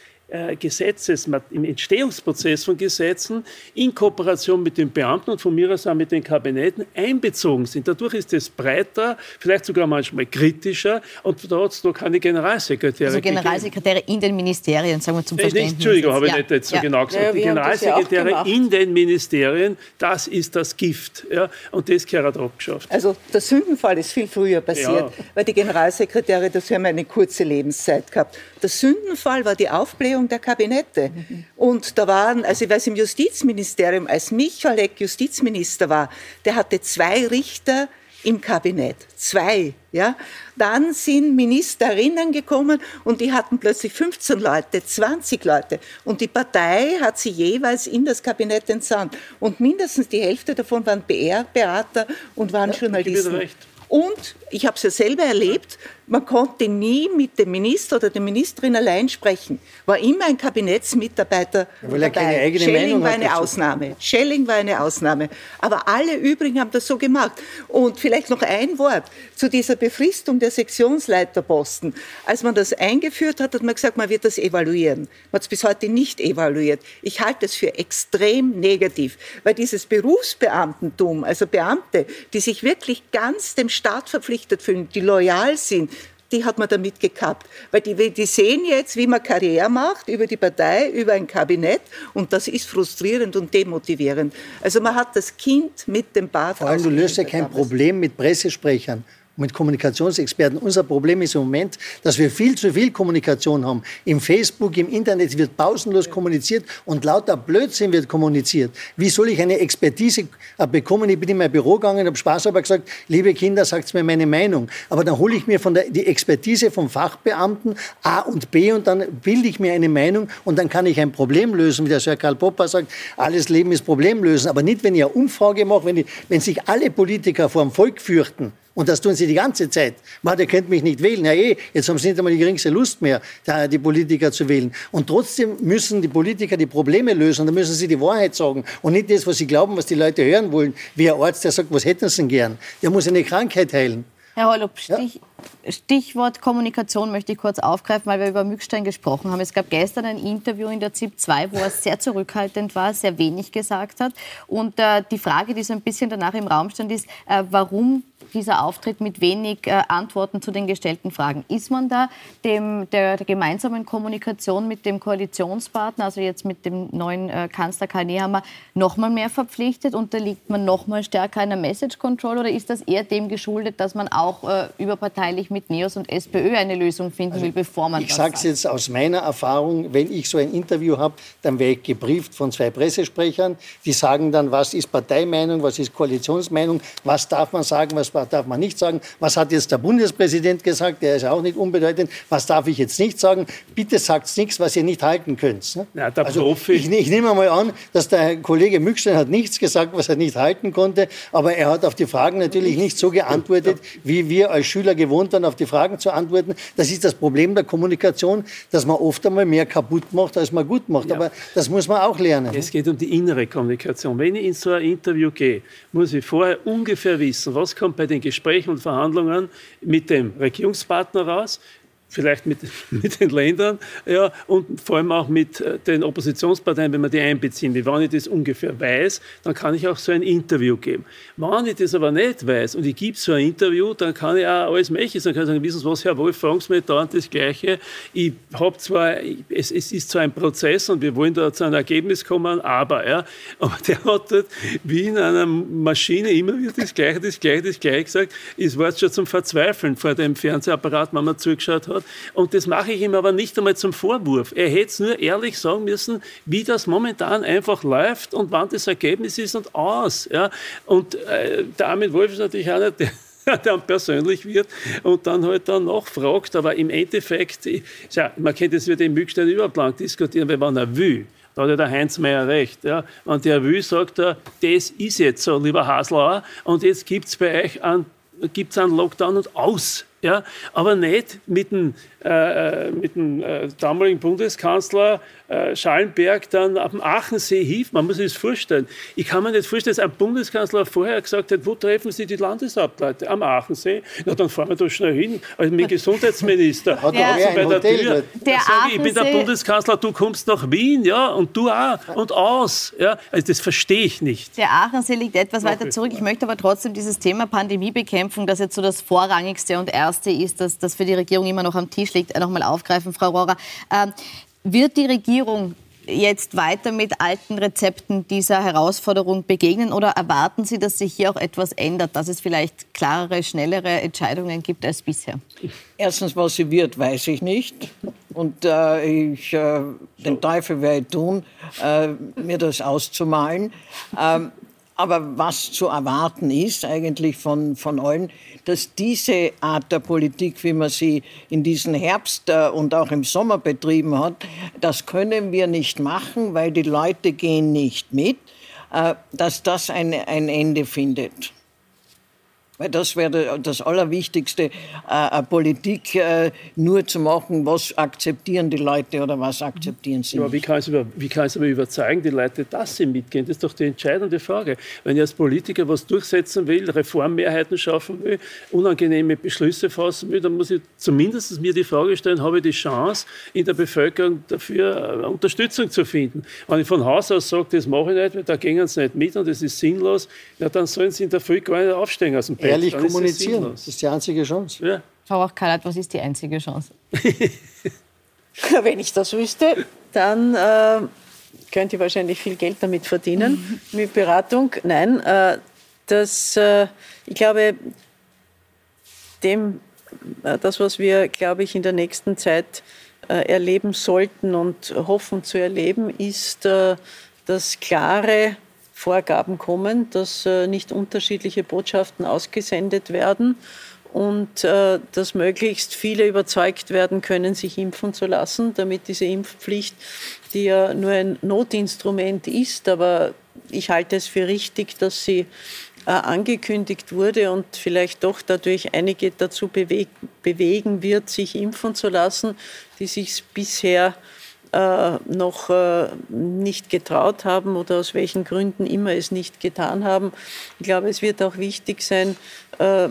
Gesetzes, im Entstehungsprozess von Gesetzen in Kooperation mit den Beamten und von mir aus auch mit den Kabinetten einbezogen sind. Dadurch ist es breiter, vielleicht sogar manchmal kritischer und da hat es noch keine Generalsekretäre Also Generalsekretäre gegeben. in den Ministerien, sagen wir zum Verständnis. Nicht, Entschuldigung, habe ich nicht jetzt so ja. genau gesagt. Ja, die Generalsekretäre in den Ministerien, das ist das Gift. Ja, und das gehört abgeschafft. Also der Sündenfall ist viel früher passiert, weil die Generalsekretäre, das haben eine kurze Lebenszeit gehabt. Der Sündenfall war die Aufblähung Aufblähung der Kabinette. Und da waren, also ich weiß im Justizministerium, als Michalek Justizminister war, der hatte zwei Richter im Kabinett. Zwei, ja. Dann sind Ministerinnen gekommen und die hatten plötzlich 15 Leute, 20 Leute. Und die Partei hat sie jeweils in das Kabinett entsandt. Und mindestens die Hälfte davon waren BR-Berater und waren ja, Journalisten. Und ich habe es ja selber erlebt, man konnte nie mit dem Minister oder der Ministerin allein sprechen. War immer ein Kabinettsmitarbeiter Weil er keine eigene Schelling Meinung war eine dazu. Ausnahme. Schelling war eine Ausnahme. Aber alle übrigen haben das so gemacht. Und vielleicht noch ein Wort zu dieser Befristung der Sektionsleiterposten. Als man das eingeführt hat, hat man gesagt, man wird das evaluieren. Man hat es bis heute nicht evaluiert. Ich halte es für extrem negativ, weil dieses Berufsbeamtentum, also Beamte, die sich wirklich ganz dem Staat verpflichtet fühlen, die loyal sind, die hat man damit gekappt. Weil die, die sehen jetzt, wie man Karriere macht über die Partei, über ein Kabinett und das ist frustrierend und demotivierend. Also man hat das Kind mit dem Bad Vor allem, du löst ja kein damals. Problem mit Pressesprechern. Mit Kommunikationsexperten. Unser Problem ist im Moment, dass wir viel zu viel Kommunikation haben. Im Facebook, im Internet wird pausenlos kommuniziert und lauter Blödsinn wird kommuniziert. Wie soll ich eine Expertise äh, bekommen? Ich bin in mein Büro gegangen, habe Spaß aber gesagt, liebe Kinder, sagt mir meine Meinung. Aber dann hole ich mir von der, die Expertise vom Fachbeamten A und B und dann bilde ich mir eine Meinung und dann kann ich ein Problem lösen, wie der Sir Karl Popper sagt, alles Leben ist Problem lösen. Aber nicht, wenn ich eine Umfrage mache, wenn, ich, wenn sich alle Politiker vor dem Volk fürchten. Und das tun sie die ganze Zeit. Man, ihr könnt mich nicht wählen. Ja, eh, jetzt haben sie nicht einmal die geringste Lust mehr, die Politiker zu wählen. Und trotzdem müssen die Politiker die Probleme lösen. Da müssen sie die Wahrheit sagen. Und nicht das, was sie glauben, was die Leute hören wollen. Wie ein Arzt, der sagt, was hätten sie denn gern? Der muss eine Krankheit heilen. Herr Holub, Stich, Stichwort Kommunikation möchte ich kurz aufgreifen, weil wir über Mückstein gesprochen haben. Es gab gestern ein Interview in der ZIP 2, wo er sehr zurückhaltend war, sehr wenig gesagt hat. Und äh, die Frage, die so ein bisschen danach im Raum stand, ist, äh, warum dieser Auftritt mit wenig äh, Antworten zu den gestellten Fragen. Ist man da dem, der, der gemeinsamen Kommunikation mit dem Koalitionspartner, also jetzt mit dem neuen äh, Kanzler Karl Nehammer, noch mal mehr verpflichtet? Unterliegt man noch mal stärker einer Message Control oder ist das eher dem geschuldet, dass man auch äh, überparteilich mit NEOS und SPÖ eine Lösung finden will, bevor man Ich sage es jetzt aus meiner Erfahrung, wenn ich so ein Interview habe, dann werde ich gebrieft von zwei Pressesprechern. Die sagen dann, was ist Parteimeinung, was ist Koalitionsmeinung, was darf man sagen, was darf man nicht sagen, was hat jetzt der Bundespräsident gesagt, der ist auch nicht unbedeutend, was darf ich jetzt nicht sagen. Bitte sagt nichts, was ihr nicht halten könnt. ne? Ja, der also Profi- ich, ich nehme mal an, dass der Kollege Mückstein hat nichts gesagt, was er nicht halten konnte, aber er hat auf die Fragen natürlich nicht so geantwortet, wie wir als Schüler gewohnt waren, auf die Fragen zu antworten. Das ist das Problem der Kommunikation, dass man oft einmal mehr kaputt macht, als man gut macht. Aber das muss man auch lernen. Es geht um die innere Kommunikation. Wenn ich in so ein Interview gehe, muss ich vorher ungefähr wissen, was kommt bei den Gesprächen und Verhandlungen mit dem Regierungspartner raus, vielleicht mit, *laughs* mit den Ländern ja, und vor allem auch mit äh, den Oppositionsparteien, wenn man die einbeziehen will. Wenn ich das ungefähr weiß, dann kann ich auch so ein Interview geben. Wenn ich das aber nicht weiß und ich gebe so ein Interview, dann kann ich auch alles Mögliche sagen. Kann ich sagen, wissen Sie was, Herr Wolf, fragen Sie mich dauernd das Gleiche. Ich habe zwar, es, es ist zwar ein Prozess und wir wollen da zu einem Ergebnis kommen, aber, ja, *laughs* aber der hat dort wie in einer Maschine immer wieder das Gleiche, das Gleiche, das Gleiche gesagt. Es war schon zum Verzweifeln vor dem Fernsehapparat, wenn man zugeschaut hat. Und das mache ich ihm aber nicht einmal zum Vorwurf. Er hätte es nur ehrlich sagen müssen, wie das momentan einfach läuft und wann das Ergebnis ist und aus. Ja. Und äh, der Armin Wolf ist natürlich auch nicht der, *laughs* dann persönlich wird und dann halt dann nachfragt. Aber im Endeffekt, ja, man kennt das mit dem Mückstein überhaupt lang diskutieren, wenn er will, da hat ja der Heinz Meier recht. Ja. Wenn der will, sagt er, das ist jetzt so, lieber Haslauer, und jetzt gibt es bei euch einen, gibt's einen Lockdown und aus. Ja, aber nicht mit dem, äh, mit dem äh, damaligen Bundeskanzler äh, Schallenberg dann ab dem Aachensee hief. Man muss sich das vorstellen. Ich kann mir nicht vorstellen, dass ein Bundeskanzler vorher gesagt hat, wo treffen Sie die Landeshauptleute? Am Aachensee. Na, dann fahren wir da schnell hin. Also mit dem *laughs* Gesundheitsminister. Hat Ja. bei der Hotel Tür. Der ich, ich bin der Aachensee- Bundeskanzler, du kommst nach Wien, ja, und du auch, und aus. Ja, also das verstehe ich nicht. Der Aachensee liegt etwas weiter zurück. Ich möchte aber trotzdem dieses Thema Pandemiebekämpfung, das jetzt so das Vorrangigste und Erste ist, das, das für die Regierung immer noch am Tisch liegt, noch mal aufgreifen, Frau Rohrer. Ähm, wird die Regierung jetzt weiter mit alten Rezepten dieser Herausforderung begegnen oder erwarten Sie, dass sich hier auch etwas ändert, dass es vielleicht klarere, schnellere Entscheidungen gibt als bisher? Erstens, was sie wird, weiß ich nicht. Und äh, ich, äh, den Teufel werde ich tun, äh, mir das auszumalen. Ähm, aber was zu erwarten ist eigentlich von, von allen, dass diese Art der Politik, wie man sie in diesem Herbst äh, und auch im Sommer betrieben hat, das können wir nicht machen, weil die Leute gehen nicht mit, äh, dass das ein, ein Ende findet. Weil das wäre das Allerwichtigste, äh, Politik äh, nur zu machen, was akzeptieren die Leute oder was akzeptieren sie ja, nicht. Wie kann, es über, wie kann es aber überzeugen, die Leute, dass sie mitgehen? Das ist doch die entscheidende Frage. Wenn ich als Politiker was durchsetzen will, Reformmehrheiten schaffen will, unangenehme Beschlüsse fassen will, dann muss ich zumindest mir die Frage stellen, habe ich die Chance, in der Bevölkerung dafür äh, Unterstützung zu finden? Wenn ich von Haus aus sage, das mache ich nicht, weil da gehen sie nicht mit und das ist sinnlos, ja, dann sollen sie in der Früh gar nicht aufstehen aus dem Bett ehrlich kommunizieren. Das ist die einzige Chance. Ja. Frau Rauch-Kallert, was ist die einzige Chance? *laughs* *laughs* Wenn ich das wüsste, dann äh, könnte ich wahrscheinlich viel Geld damit verdienen, mhm. *laughs* mit Beratung. Nein, äh, das, äh, ich glaube, dem, äh, das, was wir, glaube ich, in der nächsten Zeit äh, erleben sollten und hoffen zu erleben, ist, äh, dass klare Vorgaben kommen, dass äh, nicht unterschiedliche Botschaften ausgesendet werden und äh, dass möglichst viele überzeugt werden können, sich impfen zu lassen, damit diese Impfpflicht, die ja nur ein Notinstrument ist, aber ich halte es für richtig, dass sie äh, angekündigt wurde und vielleicht doch dadurch einige dazu bewegen wird, sich impfen zu lassen, die sich bisher äh, noch äh, nicht getraut haben oder aus welchen Gründen immer es nicht getan haben. Ich glaube, es wird auch wichtig sein, äh,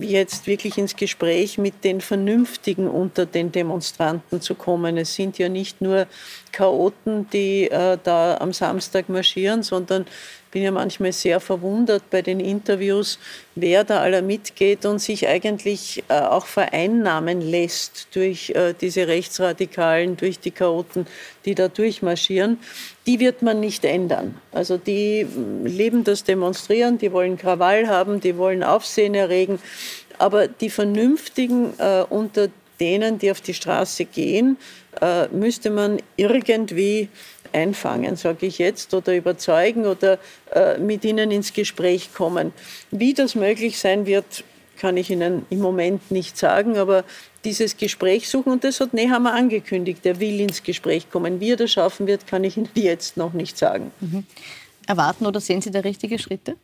jetzt wirklich ins Gespräch mit den Vernünftigen unter den Demonstranten zu kommen. Es sind ja nicht nur Chaoten, die da am Samstag marschieren, sondern bin ja manchmal sehr verwundert bei den Interviews, wer da aller mitgeht und sich eigentlich äh, auch vereinnahmen lässt durch äh, diese Rechtsradikalen, durch die Chaoten, die da durchmarschieren. Die wird man nicht ändern. Also die leben das Demonstrieren, die wollen Krawall haben, die wollen Aufsehen erregen. Aber die Vernünftigen äh, unter denen, die auf die Straße gehen, äh, müsste man irgendwie einfangen, sage ich jetzt, oder überzeugen oder äh, mit ihnen ins Gespräch kommen. Wie das möglich sein wird, kann ich Ihnen im Moment nicht sagen, aber dieses Gespräch suchen, und das hat Nehammer angekündigt, er will ins Gespräch kommen. Wie er das schaffen wird, kann ich *laughs* Ihnen jetzt noch nicht sagen. Mhm. Erwarten oder sehen Sie da richtige Schritte?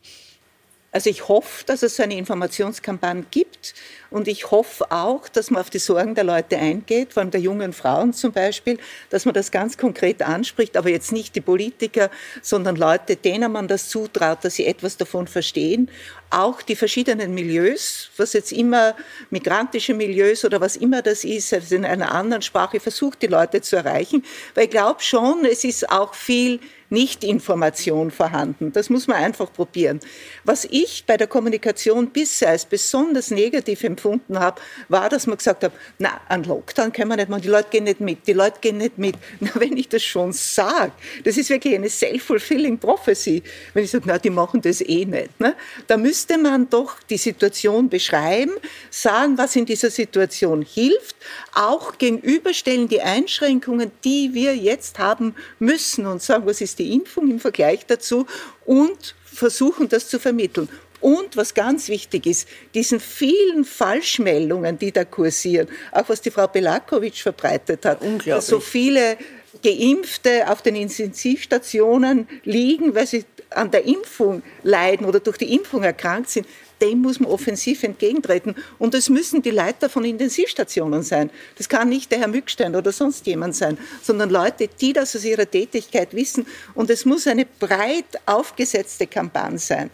Also ich hoffe, dass es so eine Informationskampagne gibt und ich hoffe auch, dass man auf die Sorgen der Leute eingeht, vor allem der jungen Frauen zum Beispiel, dass man das ganz konkret anspricht, aber jetzt nicht die Politiker, sondern Leute, denen man das zutraut, dass sie etwas davon verstehen. Auch die verschiedenen Milieus, was jetzt immer migrantische Milieus oder was immer das ist, also in einer anderen Sprache versucht, die Leute zu erreichen. Weil ich glaube schon, es ist auch viel nicht-Information vorhanden. Das muss man einfach probieren. Was ich bei der Kommunikation bisher als besonders negativ empfunden habe, war, dass man gesagt hat, na, an Lockdown können wir nicht machen, die Leute gehen nicht mit, die Leute gehen nicht mit. *laughs* Na, wenn ich das schon sage, das ist wirklich eine self-fulfilling prophecy. Wenn ich sage, na, die machen das eh nicht. Ne? Da müsste man doch die Situation beschreiben, sagen, was in dieser Situation hilft, auch gegenüberstellen die Einschränkungen, die wir jetzt haben müssen und sagen, was ist die Impfung im Vergleich dazu und versuchen das zu vermitteln. Und was ganz wichtig ist, diesen vielen Falschmeldungen, die da kursieren, auch was die Frau Belakovic verbreitet hat, dass so viele Geimpfte auf den Intensivstationen liegen, weil sie an der Impfung leiden oder durch die Impfung erkrankt sind, dem muss man offensiv entgegentreten. Und es müssen die Leiter von Intensivstationen sein. Das kann nicht der Herr Mückstein oder sonst jemand sein, sondern Leute, die das aus ihrer Tätigkeit wissen. Und es muss eine breit aufgesetzte Kampagne sein.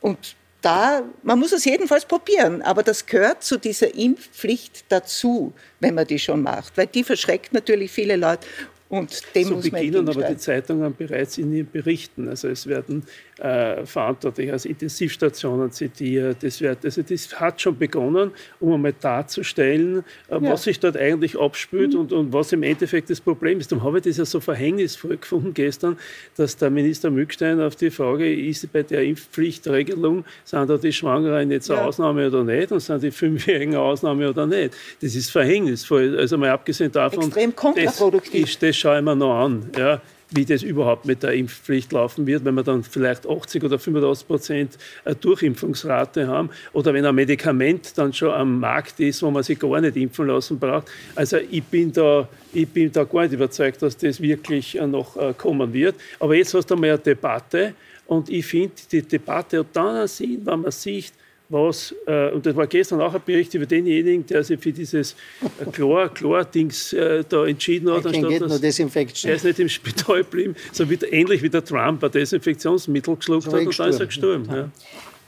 Und da, man muss es jedenfalls probieren, aber das gehört zu dieser Impfpflicht dazu, wenn man die schon macht, weil die verschreckt natürlich viele Leute und dem so muss beginnen aber die Zeitungen bereits in ihren Berichten. Also es werden äh, Verantwortliche aus Intensivstationen zitiert. Das, wird, also das hat schon begonnen, um einmal darzustellen, äh, ja. was sich dort eigentlich abspült mhm. und, und was im Endeffekt das Problem ist. Darum habe ich das ja so verhängnisvoll *laughs* gefunden gestern, dass der Minister Mückstein auf die Frage, ist bei der Impfpflichtregelung, sind da die Schwangeren jetzt eine ja. Ausnahme oder nicht und sind die Fünfjährigen eine Ausnahme oder nicht. Das ist verhängnisvoll. Also mal abgesehen davon, Extrem kontraproduktiv. Das, das schaue ich mir noch an. Ja wie das überhaupt mit der Impfpflicht laufen wird, wenn wir dann vielleicht 80 oder 85 Prozent Durchimpfungsrate haben oder wenn ein Medikament dann schon am Markt ist, wo man sich gar nicht impfen lassen braucht. Also ich bin da, ich bin da gar nicht überzeugt, dass das wirklich äh, noch äh, kommen wird. Aber jetzt hast du mal eine Debatte und ich finde, die Debatte hat dann einen Sinn, wenn man sieht, was, äh, und das war gestern auch ein Bericht über denjenigen, der sich für dieses äh, Chlor, Chlor-Dings äh, da entschieden hat, anstatt dass, Desinfection. er ist nicht im Spital geblieben, sondern ähnlich wie der Trump ein Desinfektionsmittel geschluckt hat und dann ist er gestorben. Ja.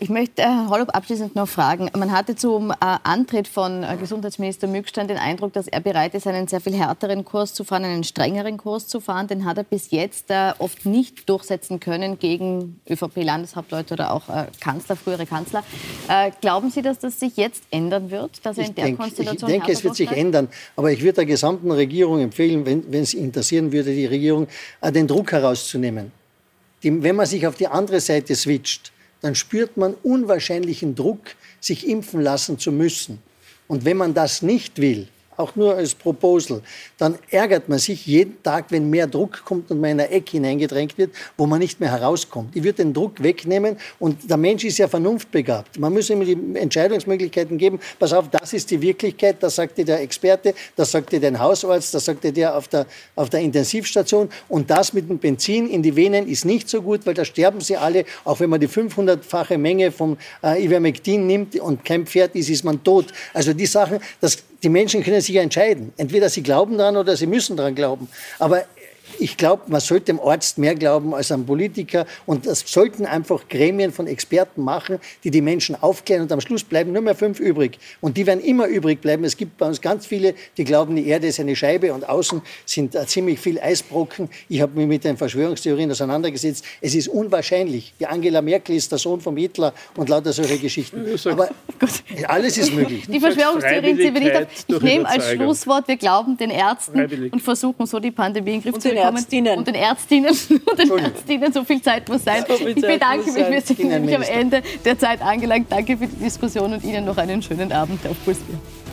Ich möchte Herr Holub abschließend noch fragen. Man hatte zum äh, Antritt von äh, Gesundheitsminister Mückstein den Eindruck, dass er bereit ist, einen sehr viel härteren Kurs zu fahren, einen strengeren Kurs zu fahren. Den hat er bis jetzt äh, oft nicht durchsetzen können gegen ÖVP-Landeshauptleute oder auch äh, Kanzler, frühere Kanzler. Äh, glauben Sie, dass das sich jetzt ändern wird, dass er ich in der denk, Konstellation Ich denke, es wird sich ändern. Aber ich würde der gesamten Regierung empfehlen, wenn, wenn es interessieren würde, die Regierung, äh, den Druck herauszunehmen. Die, wenn man sich auf die andere Seite switcht, dann spürt man unwahrscheinlichen Druck, sich impfen lassen zu müssen. Und wenn man das nicht will, auch nur als Proposal, dann ärgert man sich jeden Tag, wenn mehr Druck kommt und man in ein Eck hineingedrängt wird, wo man nicht mehr herauskommt. Ich würde den Druck wegnehmen und der Mensch ist ja vernunftbegabt. Man muss ihm die Entscheidungsmöglichkeiten geben. Pass auf, das ist die Wirklichkeit, das sagte der Experte, das sagte der Hausarzt, das sagte der auf der, auf der Intensivstation und das mit dem Benzin in die Venen ist nicht so gut, weil da sterben sie alle, auch wenn man die 500-fache Menge vom äh, Ivermectin nimmt und kein Pferd ist, ist man tot. Also die Sachen, das, die Menschen können sich entscheiden. Entweder sie glauben daran oder sie müssen daran glauben. Aber ich glaube, man sollte dem Arzt mehr glauben als einem Politiker. Und das sollten einfach Gremien von Experten machen, die die Menschen aufklären. Und am Schluss bleiben nur mehr fünf übrig. Und die werden immer übrig bleiben. Es gibt bei uns ganz viele, die glauben, die Erde ist eine Scheibe und außen sind ziemlich viel Eisbrocken. Ich habe mich mit den Verschwörungstheorien auseinandergesetzt. Es ist unwahrscheinlich. Die Angela Merkel ist der Sohn von Hitler und lauter solche Geschichten. Aber *laughs* alles ist möglich. Die Verschwörungstheorien sind wir nicht auf. Ich nehme als Schlusswort, wir glauben den Ärzten und versuchen so die Pandemie in den Griff zu bekommen. Ärztinnen. Und den Ärztinnen. *laughs* Und den Ärztinnen, so viel Zeit muss sein. So ich bedanke mich, wir sind nämlich am Ende der Zeit angelangt. Danke für die Diskussion und Ihnen noch einen schönen Abend auf Puls 4.